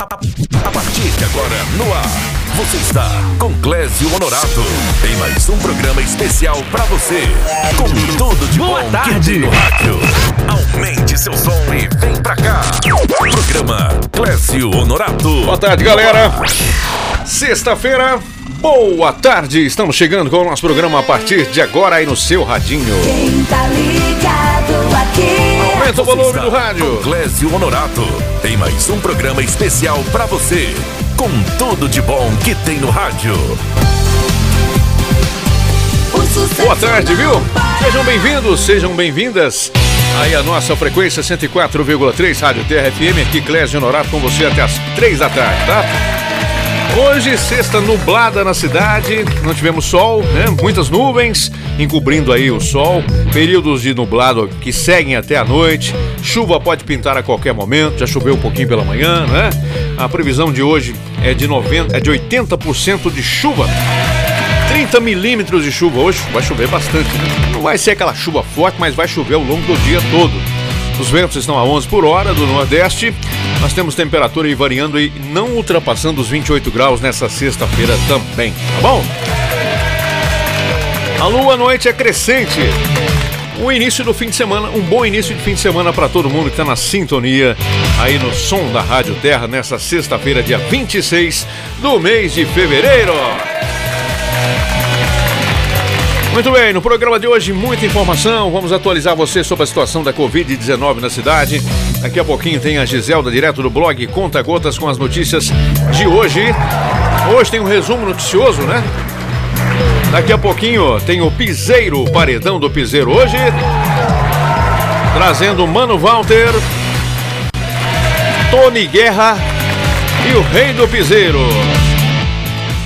A partir de agora, no ar, você está com Clésio Honorato em mais um programa especial pra você. Com tudo de Boa bom tarde. que tem no rádio. Aumente seu som e vem pra cá. Programa Clésio Honorato. Boa tarde, galera. Sexta-feira, boa tarde. Estamos chegando com o nosso programa a partir de agora aí no seu radinho. Quem tá ligado aqui? Aumenta o volume do rádio. com Clésio Honorato em mais um programa especial pra você. Com tudo de bom que tem no rádio. Boa tarde, viu? para. Sejam bem-vindos, sejam bem-vindas. Aí a nossa frequência 104,3 Rádio Terra FM, aqui Clésio Honorato com você até as 3 da tarde, tá? Hoje, sexta nublada na cidade, não tivemos sol, né? Muitas nuvens encobrindo aí o sol, períodos de nublado que seguem até a noite, chuva pode pintar a qualquer momento, já choveu um pouquinho pela manhã, né? A previsão de hoje é de 90, é de 80% de chuva. 30 milímetros de chuva hoje, vai chover bastante. Né? Não vai ser aquela chuva forte, mas vai chover ao longo do dia todo. Os ventos estão a 11 por hora do Nordeste. Nós temos temperatura variando e não ultrapassando os 28 graus nessa sexta-feira também, tá bom? A lua à noite é crescente. O início do fim de semana, um bom início de fim de semana para todo mundo que está na sintonia aí no som da Rádio Terra nessa sexta-feira, dia 26 do mês de fevereiro. Muito bem, no programa de hoje muita informação. Vamos atualizar você sobre a situação da Covid-19 na cidade. Daqui a pouquinho tem a Giselda, direto do blog Conta Gotas, com as notícias de hoje. Hoje tem um resumo noticioso, né? Daqui a pouquinho tem o Piseiro, paredão do Piseiro hoje. Trazendo Mano Walter, Tony Guerra e o Rei do Piseiro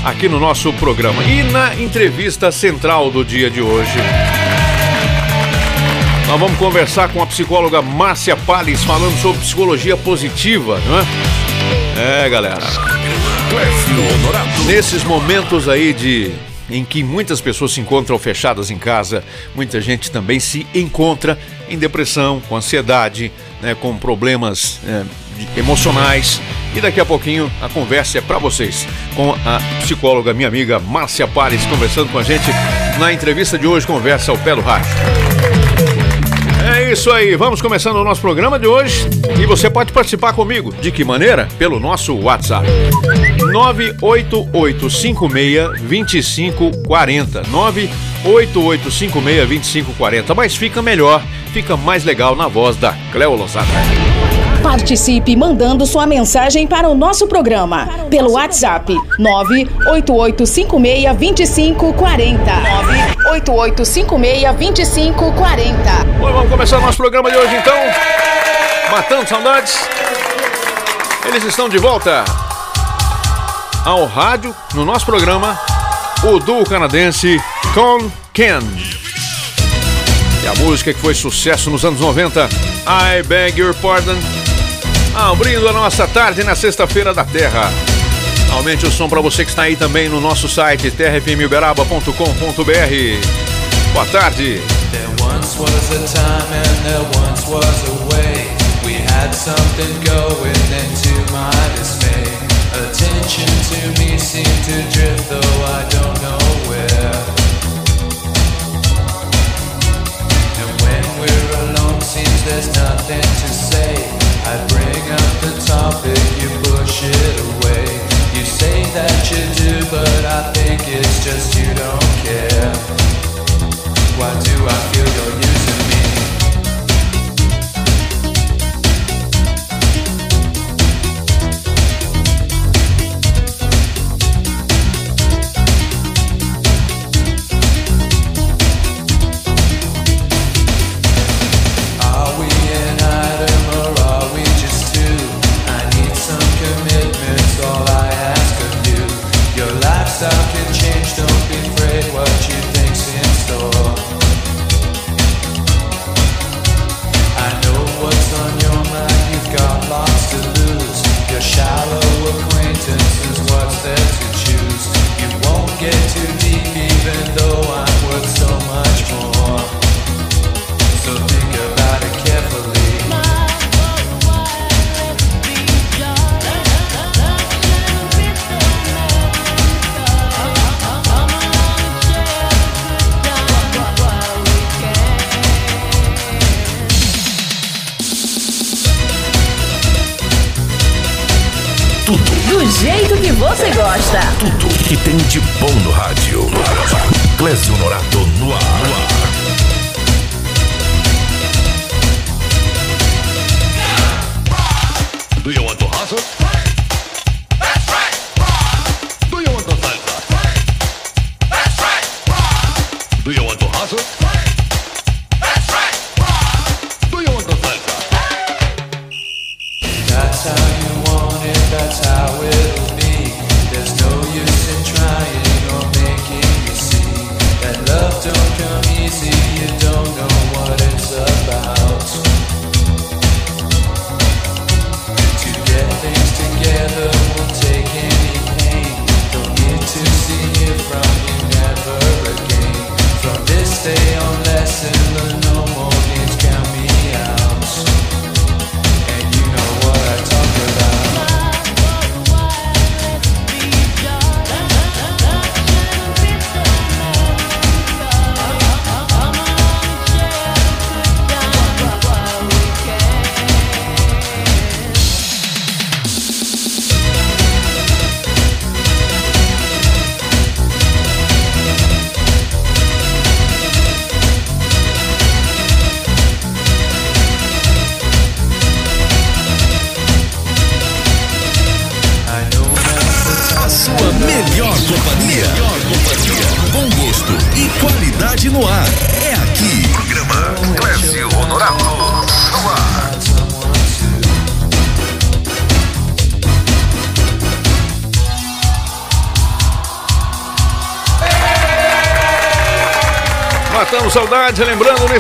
aqui no nosso programa. E na entrevista central do dia de hoje, nós vamos conversar com a psicóloga Márcia Palles falando sobre psicologia positiva, não é? É, galera. Nesses momentos aí de em que muitas pessoas se encontram fechadas em casa, muita gente também se encontra em depressão, com ansiedade, né, com problemas é, emocionais. E daqui a pouquinho a conversa é para vocês com a psicóloga, minha amiga Márcia Pares, conversando com a gente na entrevista de hoje, conversa ao pé do rádio. É isso aí, vamos começando o nosso programa de hoje e você pode participar comigo. De que maneira? Pelo nosso WhatsApp. 988562540. 988562540. Mas fica melhor, fica mais legal na voz da Cleo Lozada. Participe mandando sua mensagem para o nosso programa pelo WhatsApp 988562540. 988562540. Bom, vamos começar o nosso programa de hoje então. Matando saudades. Eles estão de volta ao rádio, no nosso programa, o duo canadense Con Ken. E a música que foi sucesso nos anos 90, I Beg Your Pardon, abrindo a nossa tarde na sexta-feira da Terra. Aumente o som para você que está aí também no nosso site terrafmuberaba.com.br. Boa tarde. There once was a time and there once was a way. We had something going, my dismay. Attention to me seemed to drift, though I don't know where. And when we're alone, seems there's nothing to say. I bring up the topic, you push it away. You say that you do, but I think it's just you don't care. Why do I feel you're using me?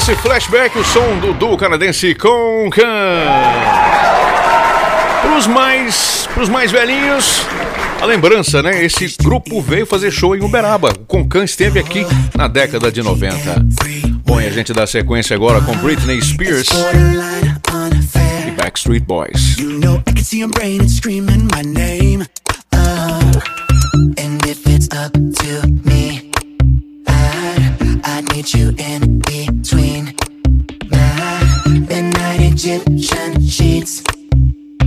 esse flashback, o som do duo canadense Concan. Para os mais, pros mais velhinhos, a lembrança, né? Esse grupo veio fazer show em Uberaba. O Concan esteve aqui na década de 90. Bom, e a gente dá sequência agora com Britney Spears. e Backstreet Boys. Brain screaming my name. Uh, and if it's up to me, I I need you in. Egyptian sheets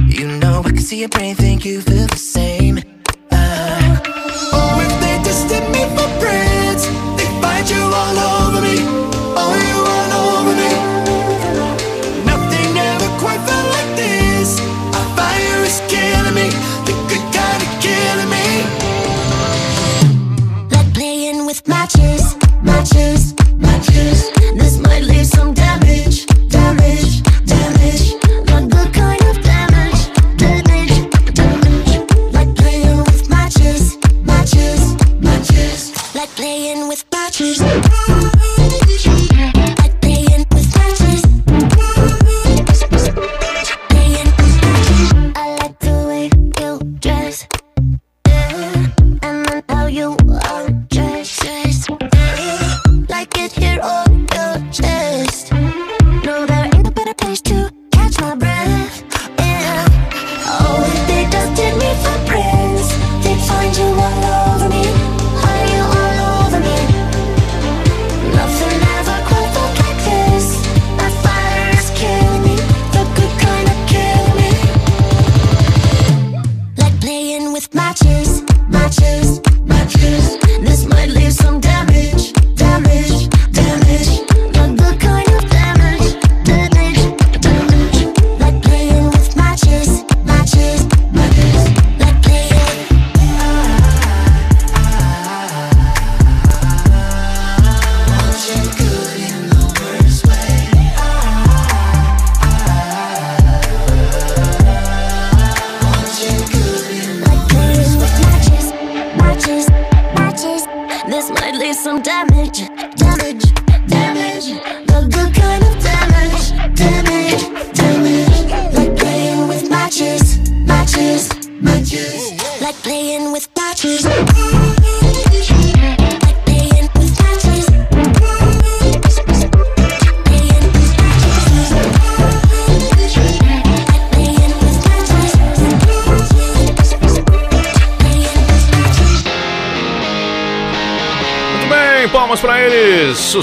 You know I can see your brain. Think you feel the same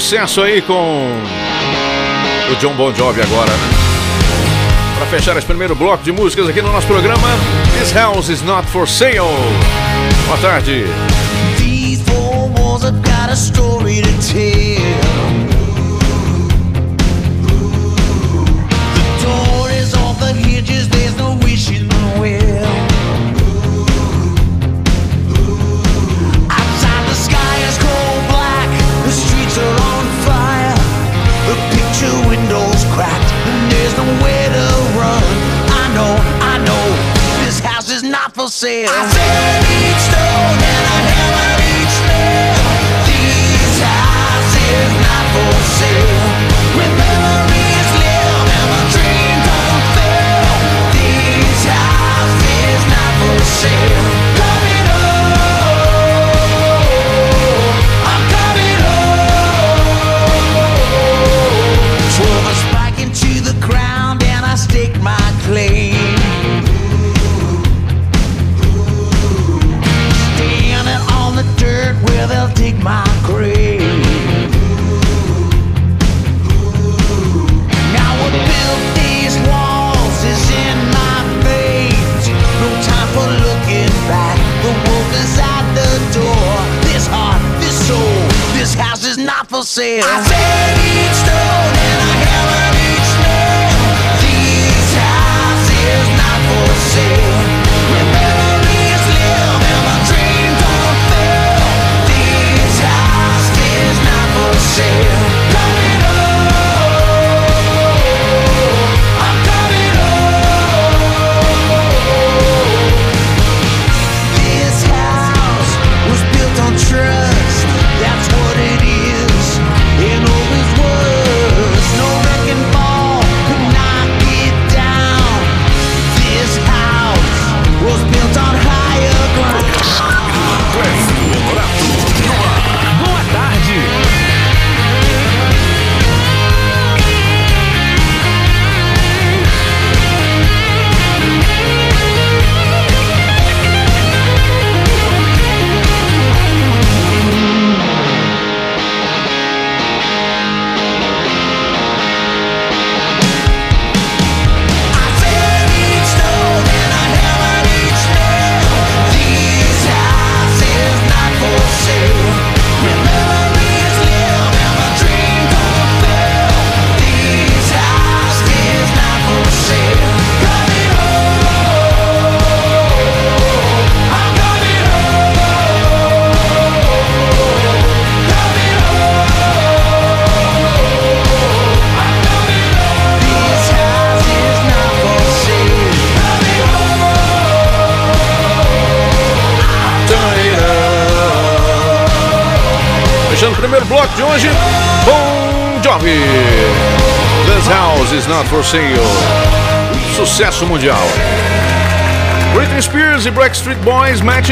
sucesso aí com o John Bon Jovi agora, né? Para fechar esse primeiro bloco de músicas aqui no nosso programa, This House is Not for Sale. Boa tarde. There's no wishing well. Nowhere to run. I know, I know, this house is not for sale. I said each stone and I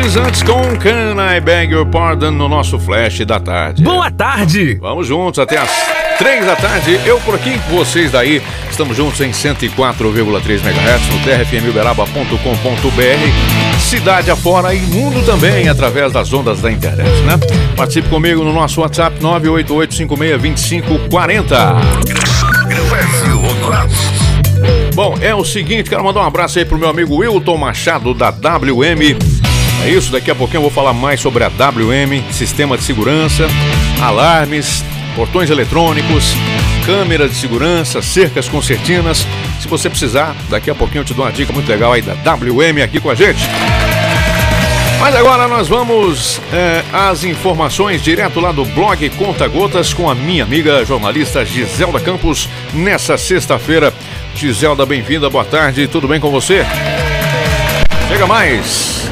Antes com Can I Beg Your Pardon no nosso flash da tarde. Boa tarde. Vamos juntos até as três da tarde. Eu por aqui, vocês daí. Estamos juntos em 104,3 MHz no trfmuberaba.com.br. Cidade afora e mundo também através das ondas da internet, né? Participe comigo no nosso WhatsApp 988562540. Bom, é o seguinte, quero mandar um abraço aí pro meu amigo Wilton Machado da WM. É isso, daqui a pouquinho eu vou falar mais sobre a WM, sistema de segurança, alarmes, portões eletrônicos, câmeras de segurança, cercas concertinas. Se você precisar, daqui a pouquinho eu te dou uma dica muito legal aí da WM aqui com a gente. Mas agora nós vamos é, às informações direto lá do blog Conta Gotas com a minha amiga jornalista Giselda Campos nessa sexta-feira. Giselda, bem-vinda, boa tarde, tudo bem com você? Chega mais!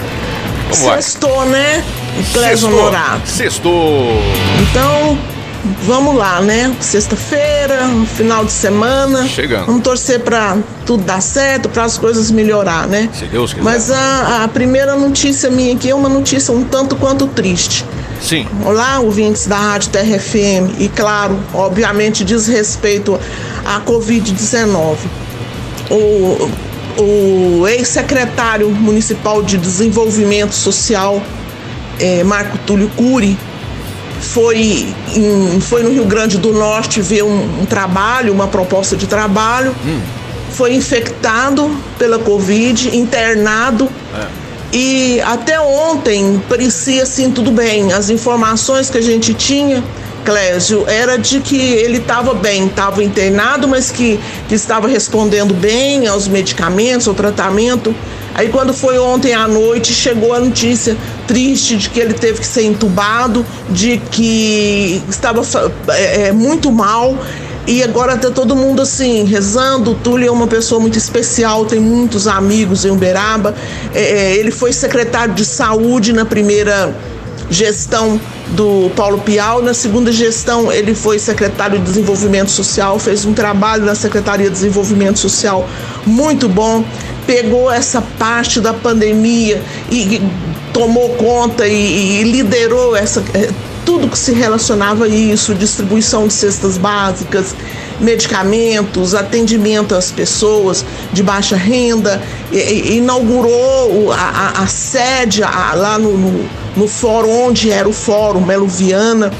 Vamos lá. Sextou, né? Clésio. Honorato. Sextou! Então, vamos lá, né? Sexta-feira, final de semana. Chegando. Vamos torcer pra tudo dar certo, para as coisas melhorar, né? Se Deus quiser. Mas a, a primeira notícia minha aqui é uma notícia um tanto quanto triste. Sim. Olá, ouvintes da Rádio Terra FM. E claro, obviamente diz respeito à Covid-19. O, o ex-secretário municipal de Desenvolvimento Social, eh, Marco Túlio Cury, foi, em- foi no Rio Grande do Norte ver um, um trabalho, uma proposta de trabalho. foi infectado pela Covid, internado. E até ontem parecia assim tudo bem. As informações que a gente tinha, Clésio, era de que ele estava bem, estava internado, mas que, que estava respondendo bem aos medicamentos, ao tratamento. Aí quando foi ontem à noite, chegou a notícia triste de que ele teve que ser entubado, de que estava é, é, muito mal. E agora tá todo mundo assim, rezando. O Túlio é uma pessoa muito especial, tem muitos amigos em Uberaba. É, é, ele foi secretário de saúde na primeira gestão do Paulo Pial. Na segunda gestão, ele foi secretário de Desenvolvimento Social, fez um trabalho na Secretaria de Desenvolvimento Social muito bom. Pegou essa parte da pandemia e, e tomou conta e, e liderou essa tudo que se relacionava a isso, distribuição de cestas básicas, medicamentos, atendimento às pessoas de baixa renda, e, e, inaugurou a, a, a sede a, lá no, no, no fórum onde era o fórum Melo Viana.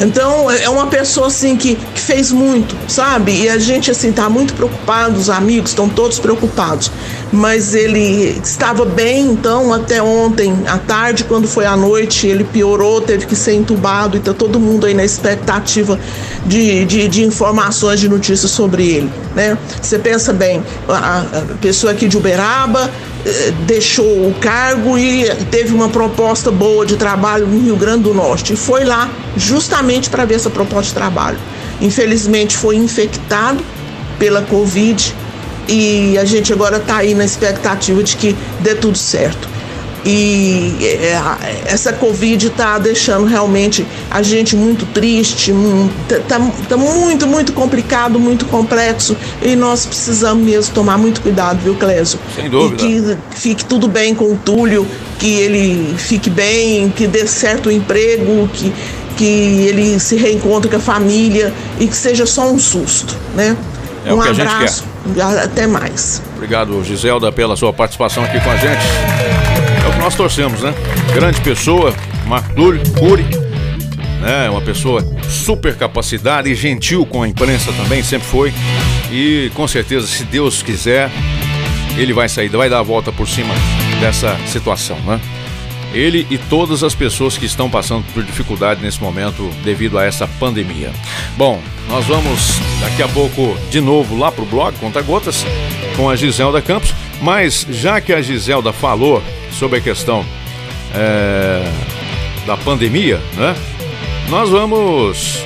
Então é uma pessoa assim que, que fez muito, sabe? E a gente assim tá muito preocupado, os amigos estão todos preocupados. Mas ele estava bem, então até ontem à tarde, quando foi à noite, ele piorou, teve que ser entubado e tá todo mundo aí na expectativa de, de, de informações, de notícias sobre ele, né? Você pensa bem, a, a pessoa aqui de Uberaba deixou o cargo e teve uma proposta boa de trabalho no Rio Grande do Norte e foi lá justamente para ver essa proposta de trabalho. Infelizmente foi infectado pela Covid e a gente agora está aí na expectativa de que dê tudo certo. E é, essa Covid está deixando realmente a gente muito triste, está tá muito, muito complicado, muito complexo e nós precisamos mesmo tomar muito cuidado, viu, Clésio? Sem dúvida. E que fique tudo bem com o Túlio, que ele fique bem, que dê certo o emprego, que, que ele se reencontre com a família e que seja só um susto, né? É um o que a gente abraço, até mais. Obrigado, Giselda, pela sua participação aqui com a gente. Nós torcemos, né? Grande pessoa, Marco Túlio, Curi, né? Uma pessoa super capacitada e gentil com a imprensa também, sempre foi. E com certeza, se Deus quiser, ele vai sair, vai dar a volta por cima dessa situação, né? Ele e todas as pessoas que estão passando por dificuldade nesse momento devido a essa pandemia. Bom, nós vamos daqui a pouco de novo lá pro blog Conta Gotas com a Giselda Campos, mas já que a Giselda falou sobre a questão é, da pandemia, né? Nós vamos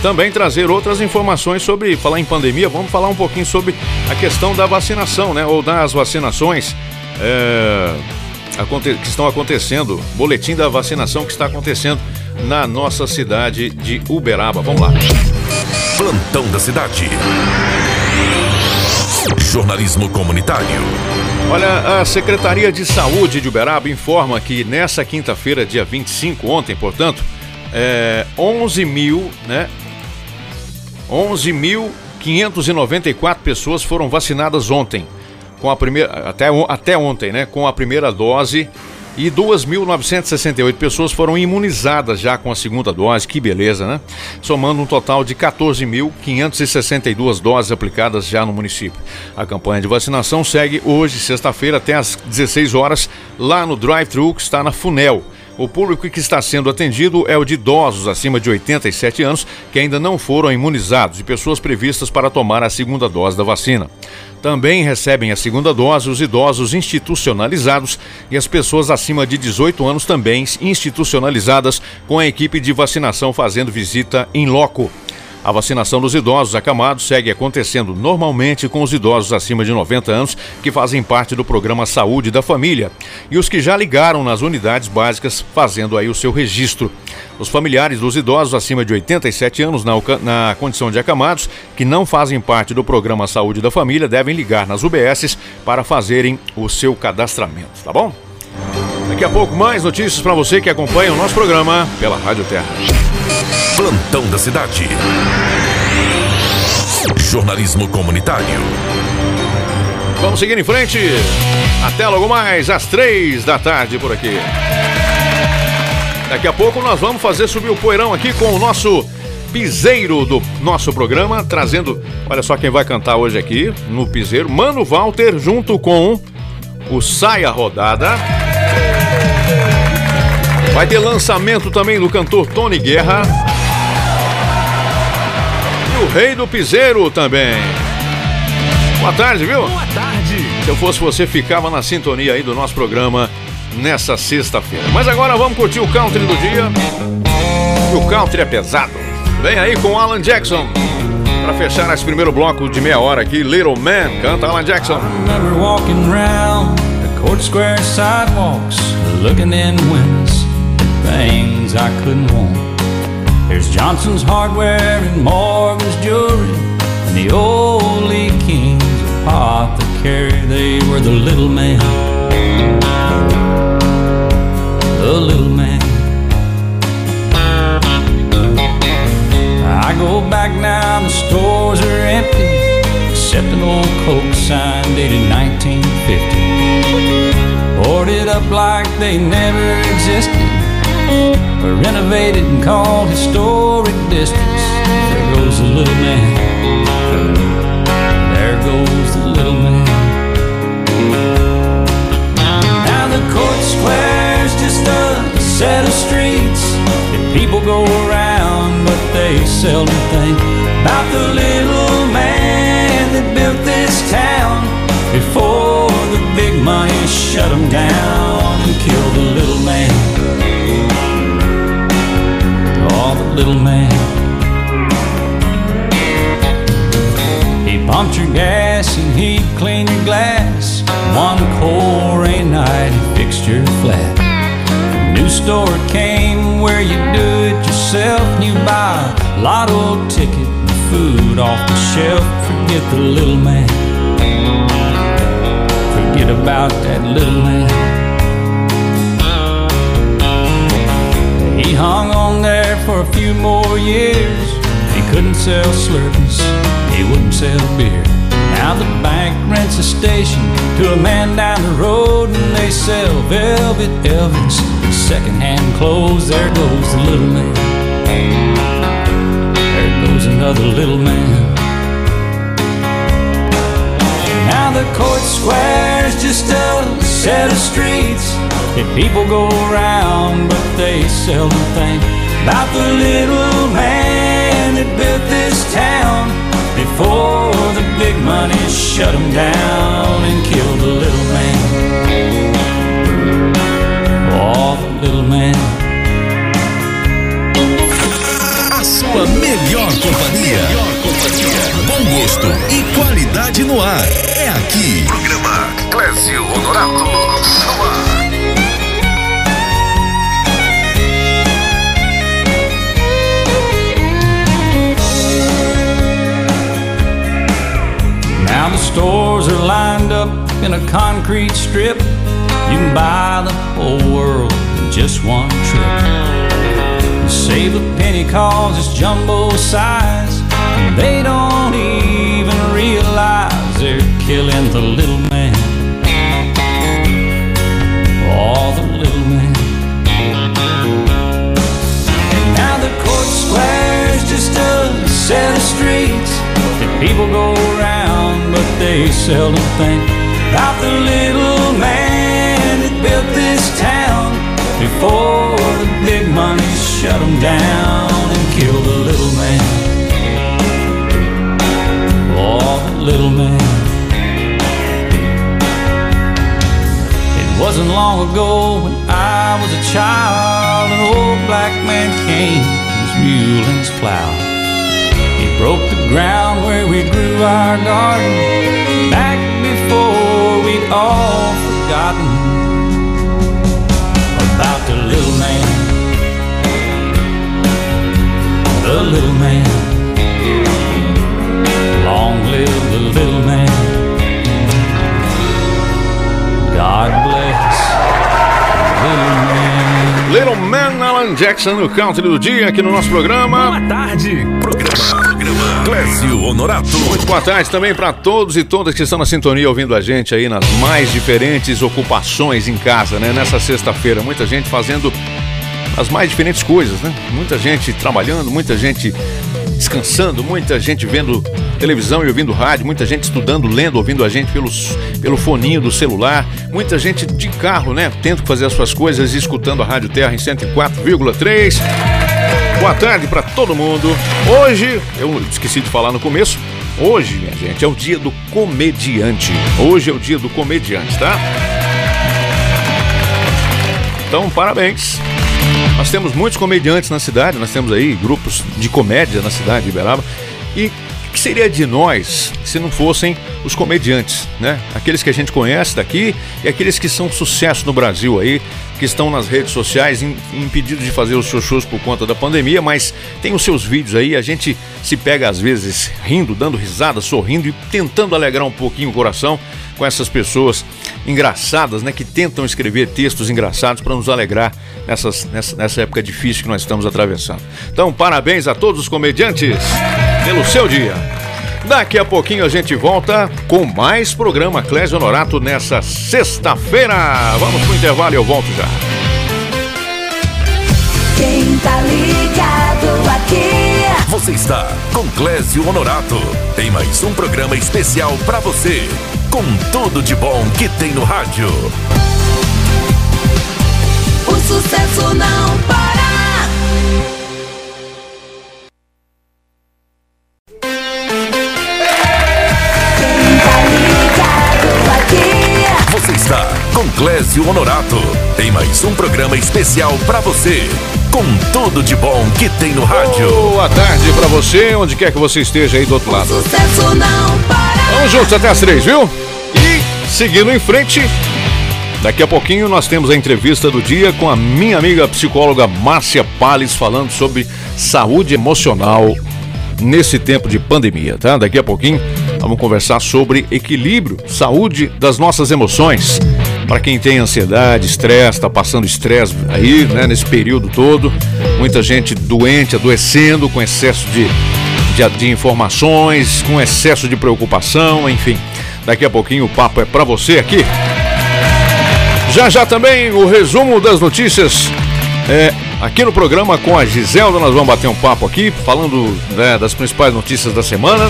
também trazer outras informações sobre falar em pandemia. Vamos falar um pouquinho sobre a questão da vacinação, né? Ou das vacinações é, que estão acontecendo. Boletim da vacinação que está acontecendo na nossa cidade de Uberaba. Vamos lá. Plantão da cidade. Jornalismo comunitário. Olha, a Secretaria de Saúde de Uberaba informa que nessa quinta-feira, dia 25, ontem, portanto, é, 11 mil, né? 11.594 pessoas foram vacinadas ontem, com a primeira, até, até ontem, né? Com a primeira dose. E 2.968 pessoas foram imunizadas já com a segunda dose, que beleza, né? Somando um total de 14.562 doses aplicadas já no município. A campanha de vacinação segue hoje, sexta-feira, até às 16 horas, lá no drive-thru que está na Funel. O público que está sendo atendido é o de idosos acima de 87 anos que ainda não foram imunizados e pessoas previstas para tomar a segunda dose da vacina. Também recebem a segunda dose os idosos institucionalizados e as pessoas acima de 18 anos também institucionalizadas com a equipe de vacinação fazendo visita em loco. A vacinação dos idosos acamados segue acontecendo normalmente com os idosos acima de 90 anos que fazem parte do programa Saúde da Família e os que já ligaram nas unidades básicas fazendo aí o seu registro. Os familiares dos idosos acima de 87 anos na, na condição de acamados que não fazem parte do programa Saúde da Família devem ligar nas UBSs para fazerem o seu cadastramento, tá bom? Daqui a pouco mais notícias para você que acompanha o nosso programa pela Rádio Terra. Plantão da cidade. Jornalismo comunitário. Vamos seguir em frente. Até logo mais, às três da tarde por aqui. Daqui a pouco nós vamos fazer subir o poeirão aqui com o nosso piseiro do nosso programa, trazendo, olha só quem vai cantar hoje aqui no piseiro, Mano Walter junto com o Saia Rodada. Vai ter lançamento também do cantor Tony Guerra. E o Rei do Piseiro também. Boa tarde, viu? Boa tarde. Se eu fosse você, ficava na sintonia aí do nosso programa nessa sexta-feira. Mas agora vamos curtir o country do dia. E o country é pesado. Vem aí com Alan Jackson. Pra fechar esse primeiro bloco de meia hora aqui, Little Man, canta Alan Jackson. court square sidewalks, looking in windows things I couldn't want. There's Johnson's hardware and Morgan's jewelry, and the old Kings apothecary. They were the little man, the little man. I go back now, the stores are empty except an old Coke sign dated 1950. Boarded up like they never existed, or renovated and called historic districts. There goes the little man. There goes the little man. Now the court square's just a set of streets that people go around, but they seldom think about the little man that built this town before the big money shut him down and killed the little man. Oh, the little man. He pumped your gas and he'd clean your glass. One cold rain night, he fixed your flat. A New store came where you do yourself. You buy a lotto ticket and food off the shelf. Forget the little man. Forget about that little man. He hung on there for a few more years. He couldn't sell Slurpees, he wouldn't sell beer. Now the bank rents a station to a man down the road, and they sell Velvet Elvis, secondhand clothes. There goes the little man. There goes another little man. Now the court square's just a set of streets that people go around, but they seldom think about the little man that built this town before the big money shut him down and killed the little man. Oh, the little man. Sua melhor companhia. Bom gosto e qualidade no ar. É aqui. Programa Clésio Honorato. No ar. Now the stores are lined up in a concrete strip. You can buy the whole world in just one trip. Save a penny cause it's jumbo size. And they don't even realize they're killing the little man. Oh, the little man. And now the court square's just a set of streets that people go around, but they seldom think about the little man that built this town before shut him down and killed the little man. Oh, little man. It wasn't long ago when I was a child, an old black man came, his mule and his plow. He broke the ground where we grew our garden back before we'd all little man. Long live the little man. God bless the little man. Little Man Alan Jackson no country do dia aqui no nosso programa. Boa tarde. Programa, programa Clésio Honorato. Muito boa tarde também para todos e todas que estão na sintonia ouvindo a gente aí nas mais diferentes ocupações em casa, né? Nessa sexta-feira, muita gente fazendo as mais diferentes coisas, né? Muita gente trabalhando, muita gente descansando, muita gente vendo televisão e ouvindo rádio, muita gente estudando, lendo, ouvindo a gente pelos, pelo foninho do celular, muita gente de carro, né? Tendo que fazer as suas coisas e escutando a Rádio Terra em 104,3. Boa tarde para todo mundo. Hoje, eu esqueci de falar no começo, hoje, minha gente, é o dia do comediante. Hoje é o dia do comediante, tá? Então, parabéns. Nós temos muitos comediantes na cidade, nós temos aí grupos de comédia na cidade de Uberaba. E o que seria de nós se não fossem os comediantes, né? Aqueles que a gente conhece daqui e aqueles que são sucesso no Brasil aí, que estão nas redes sociais im- impedidos de fazer os seus shows por conta da pandemia, mas tem os seus vídeos aí, a gente se pega às vezes rindo, dando risada, sorrindo e tentando alegrar um pouquinho o coração com essas pessoas engraçadas, né, que tentam escrever textos engraçados para nos alegrar nessas, nessa, nessa época difícil que nós estamos atravessando. Então, parabéns a todos os comediantes pelo seu dia. Daqui a pouquinho a gente volta com mais programa Clésio Honorato nessa sexta-feira. Vamos pro intervalo e eu volto já. Quem tá ligado aqui? Você está com Clésio Honorato em mais um programa especial para você, com tudo de bom que tem no rádio. O sucesso não para. Clésio Honorato em mais um programa especial para você, com tudo de bom que tem no rádio. Boa tarde para você, onde quer que você esteja aí do outro lado. Sucesso não para. Vamos juntos até as três, viu? E seguindo em frente, daqui a pouquinho nós temos a entrevista do dia com a minha amiga psicóloga Márcia Palles falando sobre saúde emocional nesse tempo de pandemia, tá? Daqui a pouquinho vamos conversar sobre equilíbrio, saúde das nossas emoções. Para quem tem ansiedade, estresse, tá passando estresse aí, né, nesse período todo, muita gente doente, adoecendo com excesso de de, de informações, com excesso de preocupação, enfim. Daqui a pouquinho o papo é para você aqui. Já já também o resumo das notícias. É, aqui no programa com a Giselda, nós vamos bater um papo aqui, falando né, das principais notícias da semana.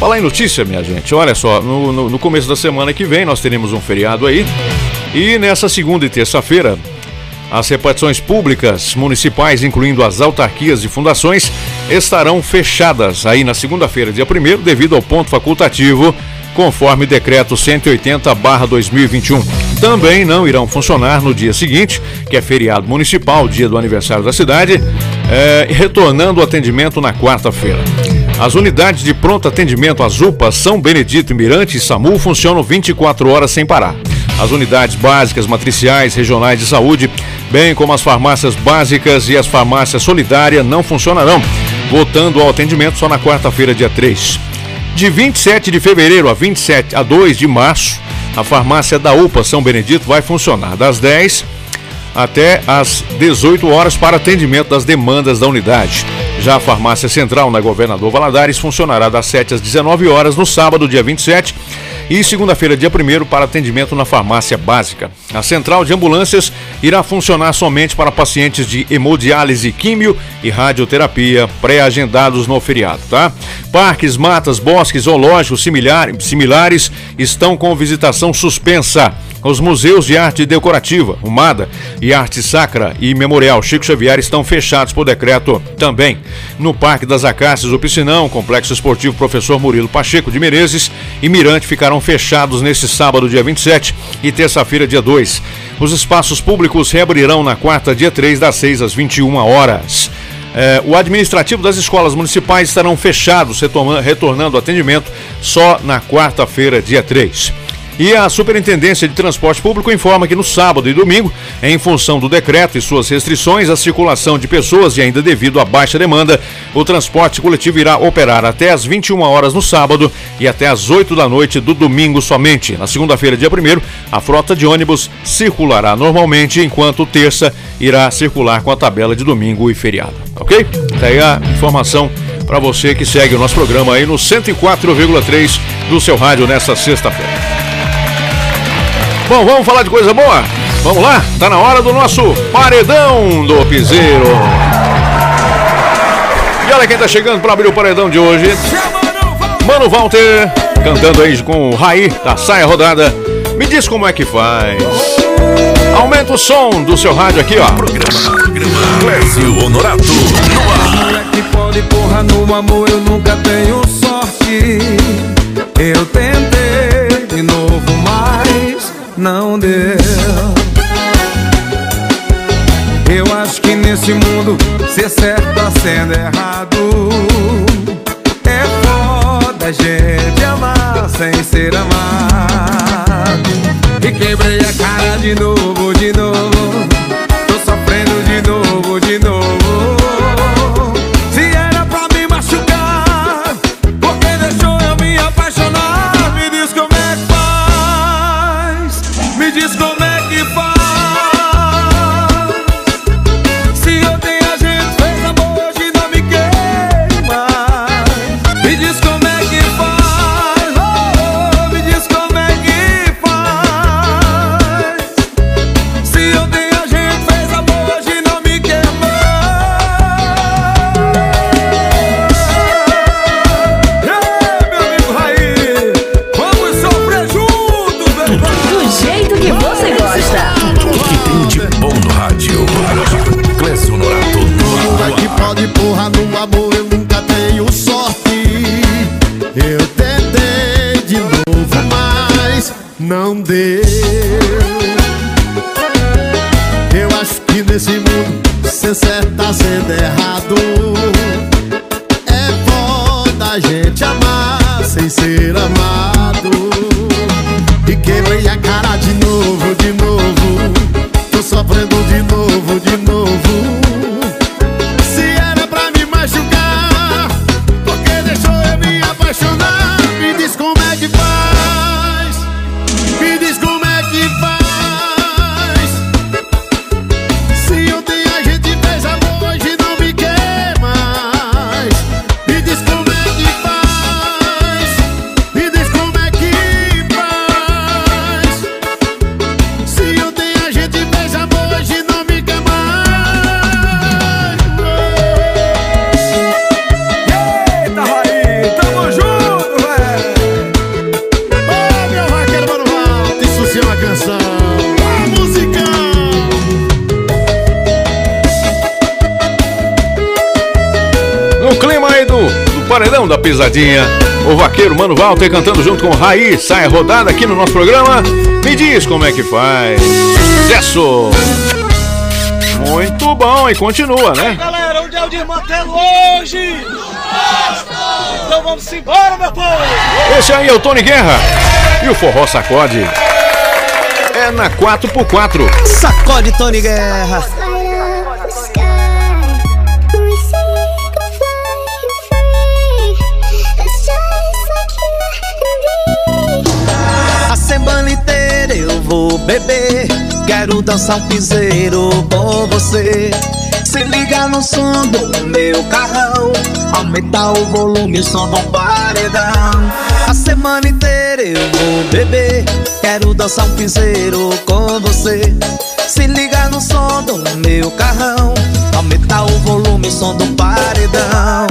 Falar em notícia, minha gente, olha só, no, no- no começo da semana que vem nós teremos um feriado aí. E nessa segunda e terça-feira, as repartições públicas municipais, incluindo as autarquias e fundações, estarão fechadas aí na segunda-feira, dia 1 devido ao ponto facultativo, conforme decreto 180/2021. Também não irão funcionar no dia seguinte, que é feriado municipal, dia do aniversário da cidade, eh, retornando o atendimento na quarta-feira. As unidades de pronto atendimento, as UPAs, São Benedito, Mirante e SAMU funcionam 24 horas sem parar. As unidades básicas, matriciais, regionais de saúde, bem como as farmácias básicas e as farmácias solidárias não funcionarão, voltando ao atendimento só na quarta-feira, dia 3. De 27 de fevereiro a 27 a 2 de março, a farmácia da UPA São Benedito vai funcionar das 10 até às 18 horas para atendimento das demandas da unidade. Já a farmácia central na Governador Valadares funcionará das 7 às 19 horas no sábado, dia 27, e segunda-feira, dia 1 para atendimento na farmácia básica. A central de ambulâncias irá funcionar somente para pacientes de hemodiálise, químio e radioterapia pré-agendados no feriado, tá? Parques, matas, bosques, zoológicos similar- similares estão com visitação suspensa. Os museus de arte decorativa, o MADA, e arte sacra e memorial Chico Xavier estão fechados por decreto também. No Parque das Acácias, o Piscinão, Complexo Esportivo Professor Murilo Pacheco de Menezes e Mirante ficarão fechados neste sábado, dia 27 e terça-feira, dia 2. Os espaços públicos reabrirão na quarta, dia 3, das 6 às 21 horas. É, o administrativo das escolas municipais estarão fechados, retornando atendimento só na quarta-feira, dia 3. E a Superintendência de Transporte Público informa que no sábado e domingo, em função do decreto e suas restrições à circulação de pessoas e ainda devido à baixa demanda, o transporte coletivo irá operar até às 21 horas no sábado e até às 8 da noite do domingo somente. Na segunda-feira, dia 1 a frota de ônibus circulará normalmente, enquanto terça irá circular com a tabela de domingo e feriado. Ok? Tá aí a informação para você que segue o nosso programa aí no 104,3 do seu rádio nessa sexta-feira. Bom, vamos falar de coisa boa? Vamos lá, tá na hora do nosso paredão do piseiro. E olha quem tá chegando para abrir o paredão de hoje. Mano Walter, cantando aí com o Raí da saia rodada. Me diz como é que faz. Aumenta o som do seu rádio aqui, ó. Clésio Honorato. Moleque pode porra no amor, eu nunca tenho sorte. Eu tentei não deu. Eu acho que nesse mundo ser certo tá sendo errado. É foda a gente amar sem ser amado. E quebrei a cara de novo, de novo. O vaqueiro Mano Walter cantando junto com Raí, saia rodada aqui no nosso programa. Me diz como é que faz. Sucesso! Muito bom, e continua, né? Galera, onde é o desmantelo hoje? Então vamos embora, meu povo! Esse aí é o Tony Guerra. E o Forró Sacode. É na 4x4. Sacode Tony Guerra. Vou beber. Quero dançar um piseiro com você. Se liga no som do meu carrão. Aumentar o volume, o som do paredão. A semana inteira eu vou beber. Quero dançar um piseiro com você. Se liga no som do meu carrão. Aumentar o volume, o som do paredão.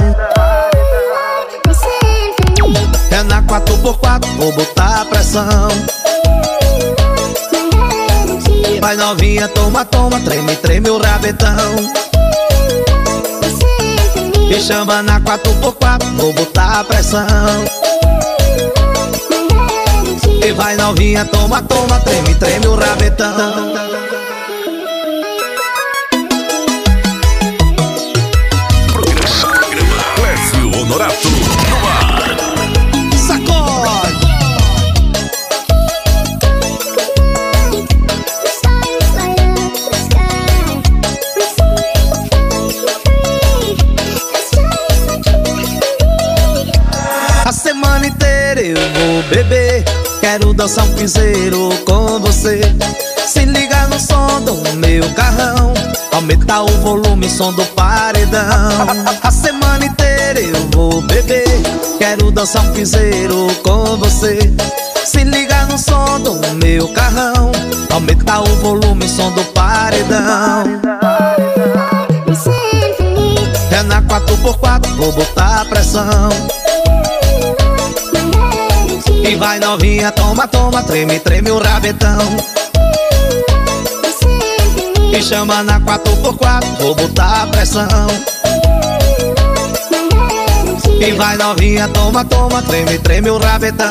É na 4x4, vou botar pressão. Vai novinha, toma, toma, treme, treme o rabetão. Me chama na 4x4, vou botar pressão. E vai novinha, toma, toma, treme, treme o rabetão. Eu vou beber. Quero dançar um piseiro com você. Se liga no som do meu carrão. Aumentar o volume, som do paredão. A semana inteira eu vou beber. Quero dançar um piseiro com você. Se liga no som do meu carrão. Aumentar o volume, som do paredão. É na 4x4, vou botar pressão. E vai novinha, toma, toma, treme, treme o rabetão. Me chama na 4x4, vou botar pressão. E vai novinha, toma, toma, treme, treme o rabetão.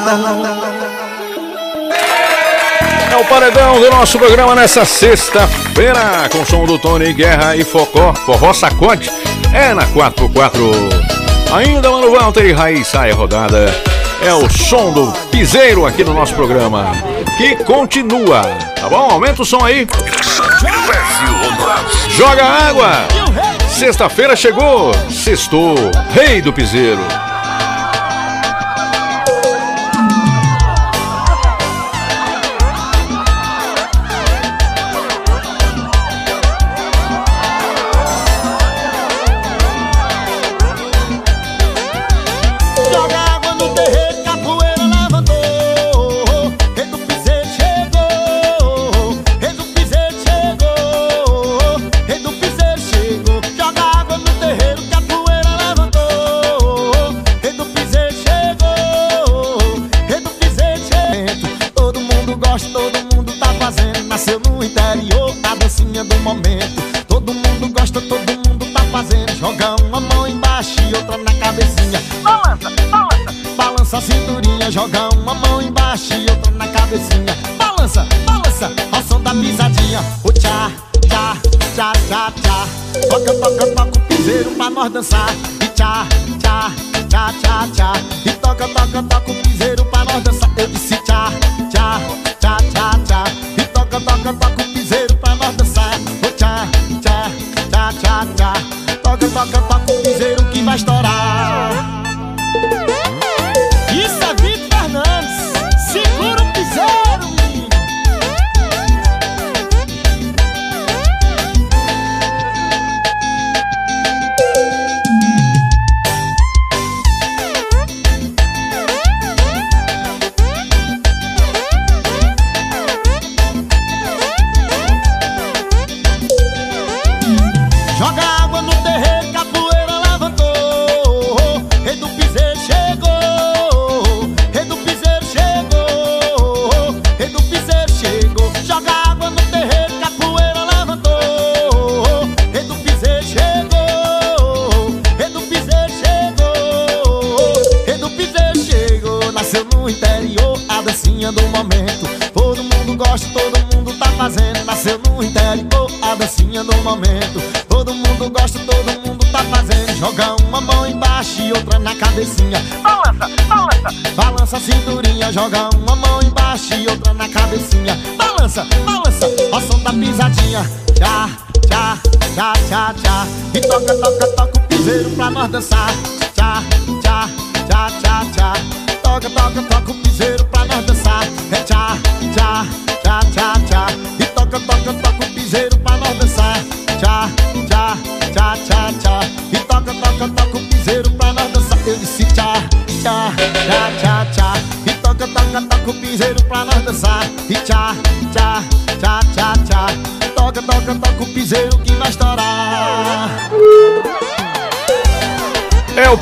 É o paredão do nosso programa nessa sexta-feira, com som do Tony Guerra e Focó, Forró Sacode, é na 4x4. Ainda Mano Walter e Raíssa é rodada. É o som do piseiro aqui no nosso programa, que continua, tá bom? Aumenta o som aí. Joga água. Sexta-feira chegou, sextou, rei do piseiro. Uma mão embaixo e outra na cabecinha. Balança, balança, balança a cinturinha. Joga uma mão embaixo e outra na cabecinha. Balança, balança, ao som da pisadinha. O tchá, tchá, tchá, tchá, tchá. Toca, toca, toca o piseiro pra nós dançar. E tchá, tchá, tchá, tchá, tchá.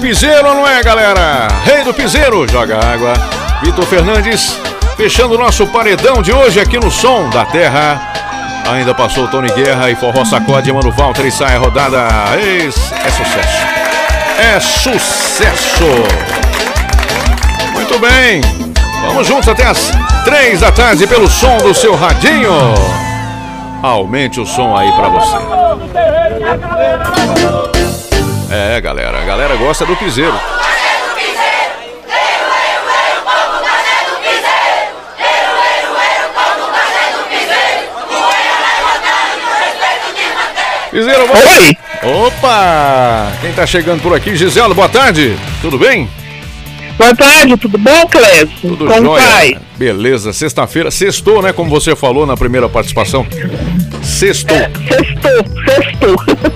Piseiro, não é, galera? Rei do piseiro, joga água. Vitor Fernandes, fechando o nosso paredão de hoje aqui no Som da Terra. Ainda passou Tony Guerra e Forró Sacode, Mano Walter e sai a rodada. É sucesso. É sucesso. Muito bem. Vamos juntos até as três da tarde pelo som do seu radinho. Aumente o som aí pra você. É, galera, a galera gosta do piseiro. Piseiro, boa Oi! Opa! Quem tá chegando por aqui? Gisela, boa tarde. Tudo bem? Boa tarde, tudo bom, Clécio? Tudo Como jóia? vai? Beleza, sexta-feira, sextou, né? Como você falou na primeira participação. Sextou. Sextou, sextou.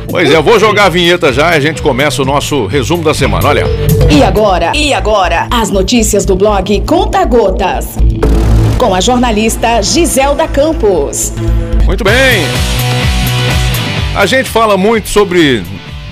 Pois é, eu vou jogar a vinheta já e a gente começa o nosso resumo da semana. Olha. E agora? E agora? As notícias do blog Conta Gotas. com a jornalista Giselda Campos. Muito bem. A gente fala muito sobre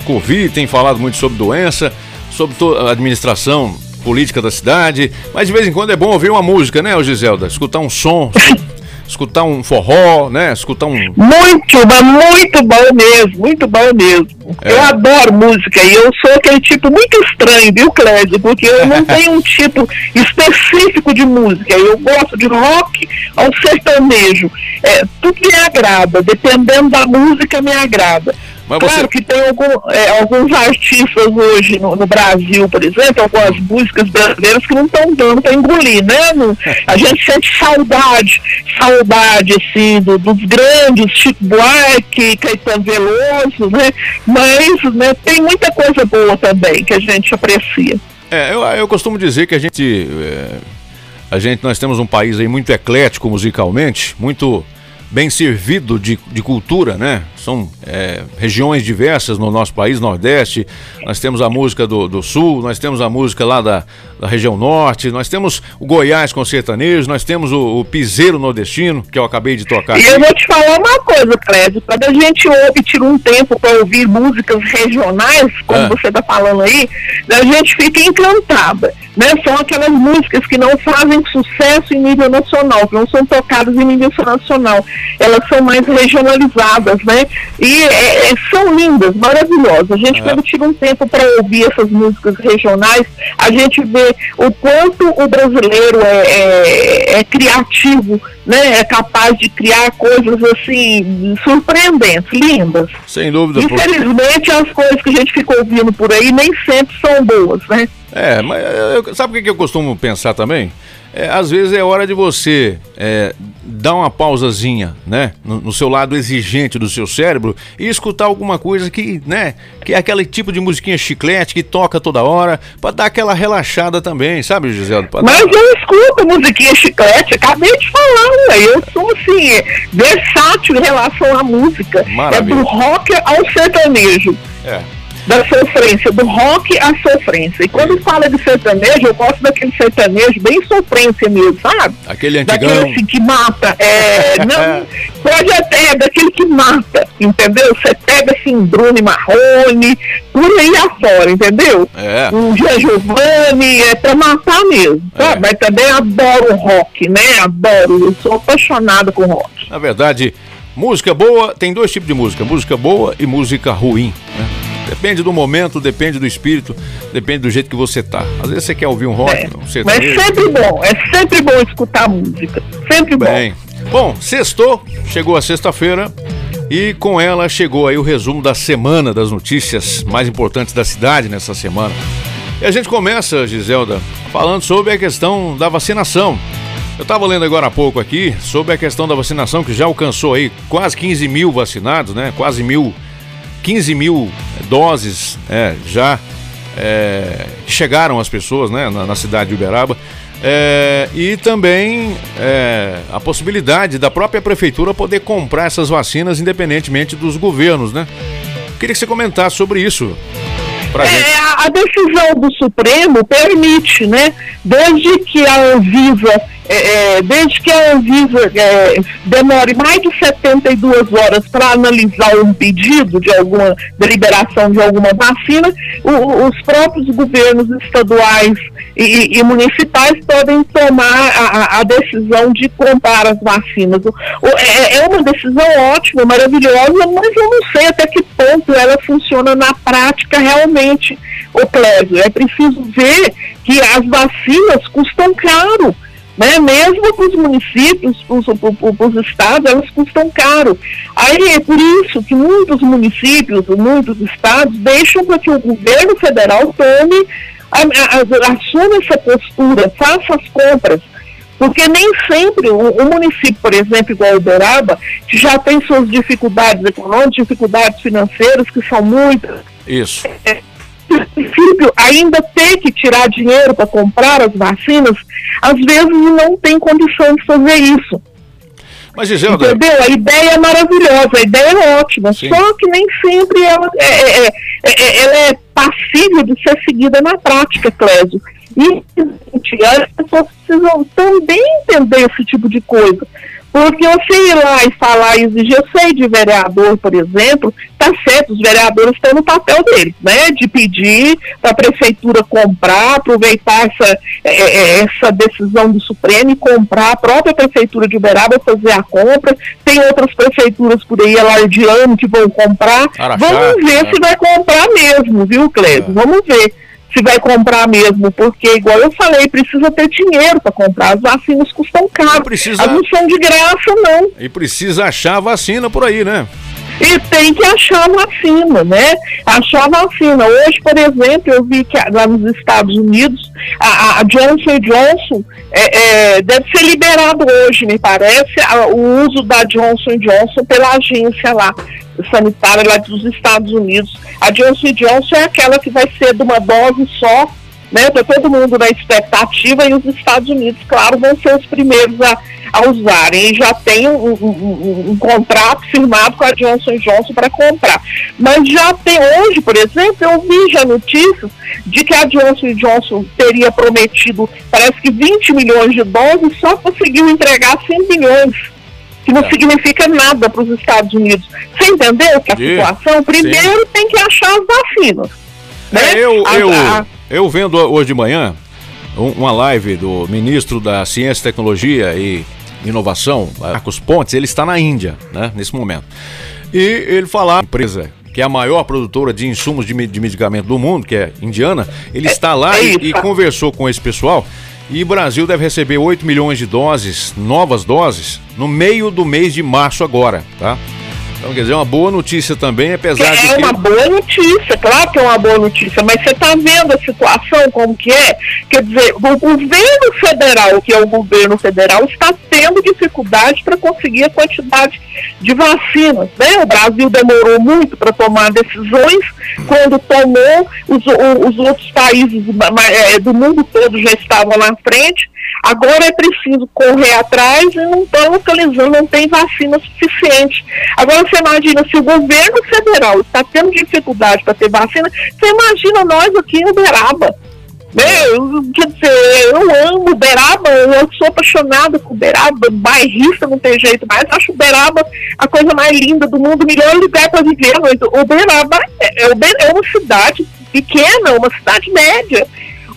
Covid, tem falado muito sobre doença, sobre a administração política da cidade, mas de vez em quando é bom ouvir uma música, né, Giselda? Escutar um som, escutar um forró, né? Escutar um. Muito, mas muito bom mesmo, muito bom mesmo. É. Eu adoro música e eu sou aquele tipo muito estranho, viu, Clésio? Porque eu não tenho um tipo específico de música. Eu gosto de rock ao sertanejo. É, tudo me agrada, dependendo da música me agrada. Mas claro você- que tem algum- é, alguns artistas hoje no, no Brasil, por exemplo, algumas músicas brasileiras que não estão dando para engolir, né? Não- a gente sente saudade, saudade, assim, do- dos grandes, Chico Buarque, Caetano Veloso, né? Mas né, tem muita coisa boa também que a gente aprecia. É, eu, eu costumo dizer que a gente, é, a gente, nós temos um país aí muito eclético musicalmente, muito bem servido de, de cultura, né? São é, regiões diversas no nosso país, Nordeste. Nós temos a música do, do Sul, nós temos a música lá da, da região Norte, nós temos o Goiás com sertanejo, nós temos o, o Piseiro Nordestino, que eu acabei de tocar E aqui. eu vou te falar uma coisa, Clédio, quando a gente ouve, tira um tempo para ouvir músicas regionais, como Ah. você está falando aí, a gente fica encantada, né? São aquelas músicas que não fazem sucesso em nível nacional, que não são tocadas em nível nacional, elas são mais regionalizadas, né? E é, é, são lindas, maravilhosas. A gente, É. quando tira um tempo para ouvir essas músicas regionais, a gente vê o quanto o brasileiro é, é- é criativo, né? É capaz de criar coisas assim surpreendentes, lindas. Sem dúvida. Infelizmente, as coisas que a gente fica ouvindo por aí nem sempre são boas, né? É, mas eu- sabe o que eu costumo pensar também? É, às vezes é hora de você é, dar uma pausazinha, né? No, no seu lado exigente do seu cérebro e escutar alguma coisa que, né? Que é aquele tipo de musiquinha chiclete que toca toda hora, pra dar aquela relaxada também, sabe, Gisele? Pra dar- Mas eu escuto musiquinha chiclete, acabei de falar, ué, eu sou assim, versátil em relação à música. Maravilha. É do rock ao sertanejo. É. Da sofrência, do rock à sofrência. E quando fala de sertanejo, eu gosto daquele sertanejo bem sofrência mesmo, sabe? Aquele Daquele antigão. assim que mata. É, não, pode até, daquele que mata, entendeu? Você pega assim, Bruno e Marrone, por aí afora, entendeu? É. Um Jean Giovanni, é pra matar mesmo, sabe? Mas também adoro rock, né? Adoro, eu sou apaixonada com rock. Na verdade, música boa, tem dois tipos de música: música boa e música ruim. né? Depende do momento, depende do espírito, depende do jeito que você tá. Às vezes você quer ouvir um rock, um Mas sertanejo. é sempre bom, é sempre bom escutar música. Sempre bom. Bem. Bom, sextou, chegou a sexta-feira e com ela chegou aí o resumo da semana das notícias mais importantes da cidade nessa semana. E a gente começa, Giselda, falando sobre a questão da vacinação. Eu estava lendo agora há pouco aqui sobre a questão da vacinação que já alcançou aí quase 15 mil vacinados, né? Quase mil, 15 mil doses é, já é, chegaram às pessoas né, na, na cidade de Uberaba. É, e também é, a possibilidade da própria prefeitura poder comprar essas vacinas independentemente dos governos, né? Queria que você comentasse sobre isso. Pra gente. É, a, a decisão do Supremo permite, né? Desde que a Anvisa, é, é, desde que a Anvisa é, demore mais de 72 horas para analisar um pedido de alguma deliberação de alguma vacina, o- os próprios governos estaduais e, e municipais podem tomar a, a- decisão de comprar as vacinas. O- o- é, é uma decisão ótima, maravilhosa, mas eu não sei até que ponto ela funciona na prática realmente, o Clésio. É preciso ver que as vacinas custam caro. Né? Mesmo para os municípios, para os estados, elas custam caro. Aí é por isso que muitos municípios, muitos estados deixam para que o governo federal tome, a, a, a- assuma essa postura, faça as compras. Porque nem sempre o, o município, por exemplo, igual Uberaba, que já tem suas dificuldades econômicas, dificuldades financeiras, que são muitas, Isso. Município ainda ter que tirar dinheiro para comprar as vacinas, às vezes não tem condição de fazer isso. Mas, Giselda, Entendeu? A ideia é maravilhosa, a ideia é ótima, só que nem sempre ela é, é- é- é- ela é passível de ser seguida na prática, Clésio. E as pessoas precisam também entender esse tipo de coisa. Porque você ir lá e falar, exigir, eu sei de vereador, por exemplo, tá certo, os vereadores estão no papel deles, né? De pedir para a prefeitura comprar, aproveitar essa, é, é, essa decisão do Supremo e comprar, a própria prefeitura de Uberaba fazer a compra, tem outras prefeituras por aí alardeando que vão comprar. Araxá, Vamos ver né? se vai comprar mesmo, viu, Cleber? Vamos ver se vai comprar mesmo, porque, igual eu falei, precisa ter dinheiro para comprar. As vacinas custam caro. Precisa- Elas não são de graça, não. E precisa achar a vacina por aí, né? E tem que achar a vacina, né? Achar a vacina. Hoje, por exemplo, eu vi que lá nos Estados Unidos, a, a Johnson Johnson é, é, deve ser liberado hoje, me parece, a- o uso da Johnson Johnson pela agência lá sanitária lá dos Estados Unidos. A Johnson Johnson é aquela que vai ser de uma dose só, né? Para todo mundo na expectativa e os Estados Unidos, claro, vão ser os primeiros a, a usarem. E já tem um, um- um- um contrato firmado com a Johnson Johnson para comprar. Mas já tem hoje, por exemplo, eu vi já notícias de que a Johnson Johnson teria prometido, parece que 20 milhões de doses, só conseguiu entregar 100 milhões. Que não significa nada para os Estados Unidos. Você entendeu que a situação? Primeiro tem que achar as vacinas. Né? É, eu, A- eu, a- eu vendo hoje de manhã um- uma live do ministro da Ciência, Tecnologia e Inovação, Marcos Pontes, ele está na Índia, né, nesse momento. E ele falar, empresa que é a maior produtora de insumos de, me- de medicamento do mundo, que é indiana, ele está lá é e, e conversou com esse pessoal. E o Brasil deve receber 8 milhões de doses, novas doses, no meio do mês de março agora, tá? Então, quer dizer, uma boa notícia também, apesar de é que... uma boa notícia, claro que é uma boa notícia, mas você está vendo a situação como que é? Quer dizer, o governo federal, que é o governo federal, está tendo dificuldade para conseguir a quantidade de vacinas. Né? O Brasil demorou muito para tomar decisões, quando tomou, os, os outros países eh, do mundo todo já estavam na frente. Agora é preciso correr atrás e não estão localizando, não tem vacina suficiente. Agora você imagina, se o governo federal está tendo dificuldade para ter vacina, você imagina nós aqui em Uberaba. Eu, quer dizer, eu amo Uberaba, eu sou apaixonada por Uberaba, bairrista não tem jeito mais, acho Uberaba a coisa mais linda do mundo, melhor lugar para viver. Mas Uberaba é, é é uma cidade pequena, uma cidade média.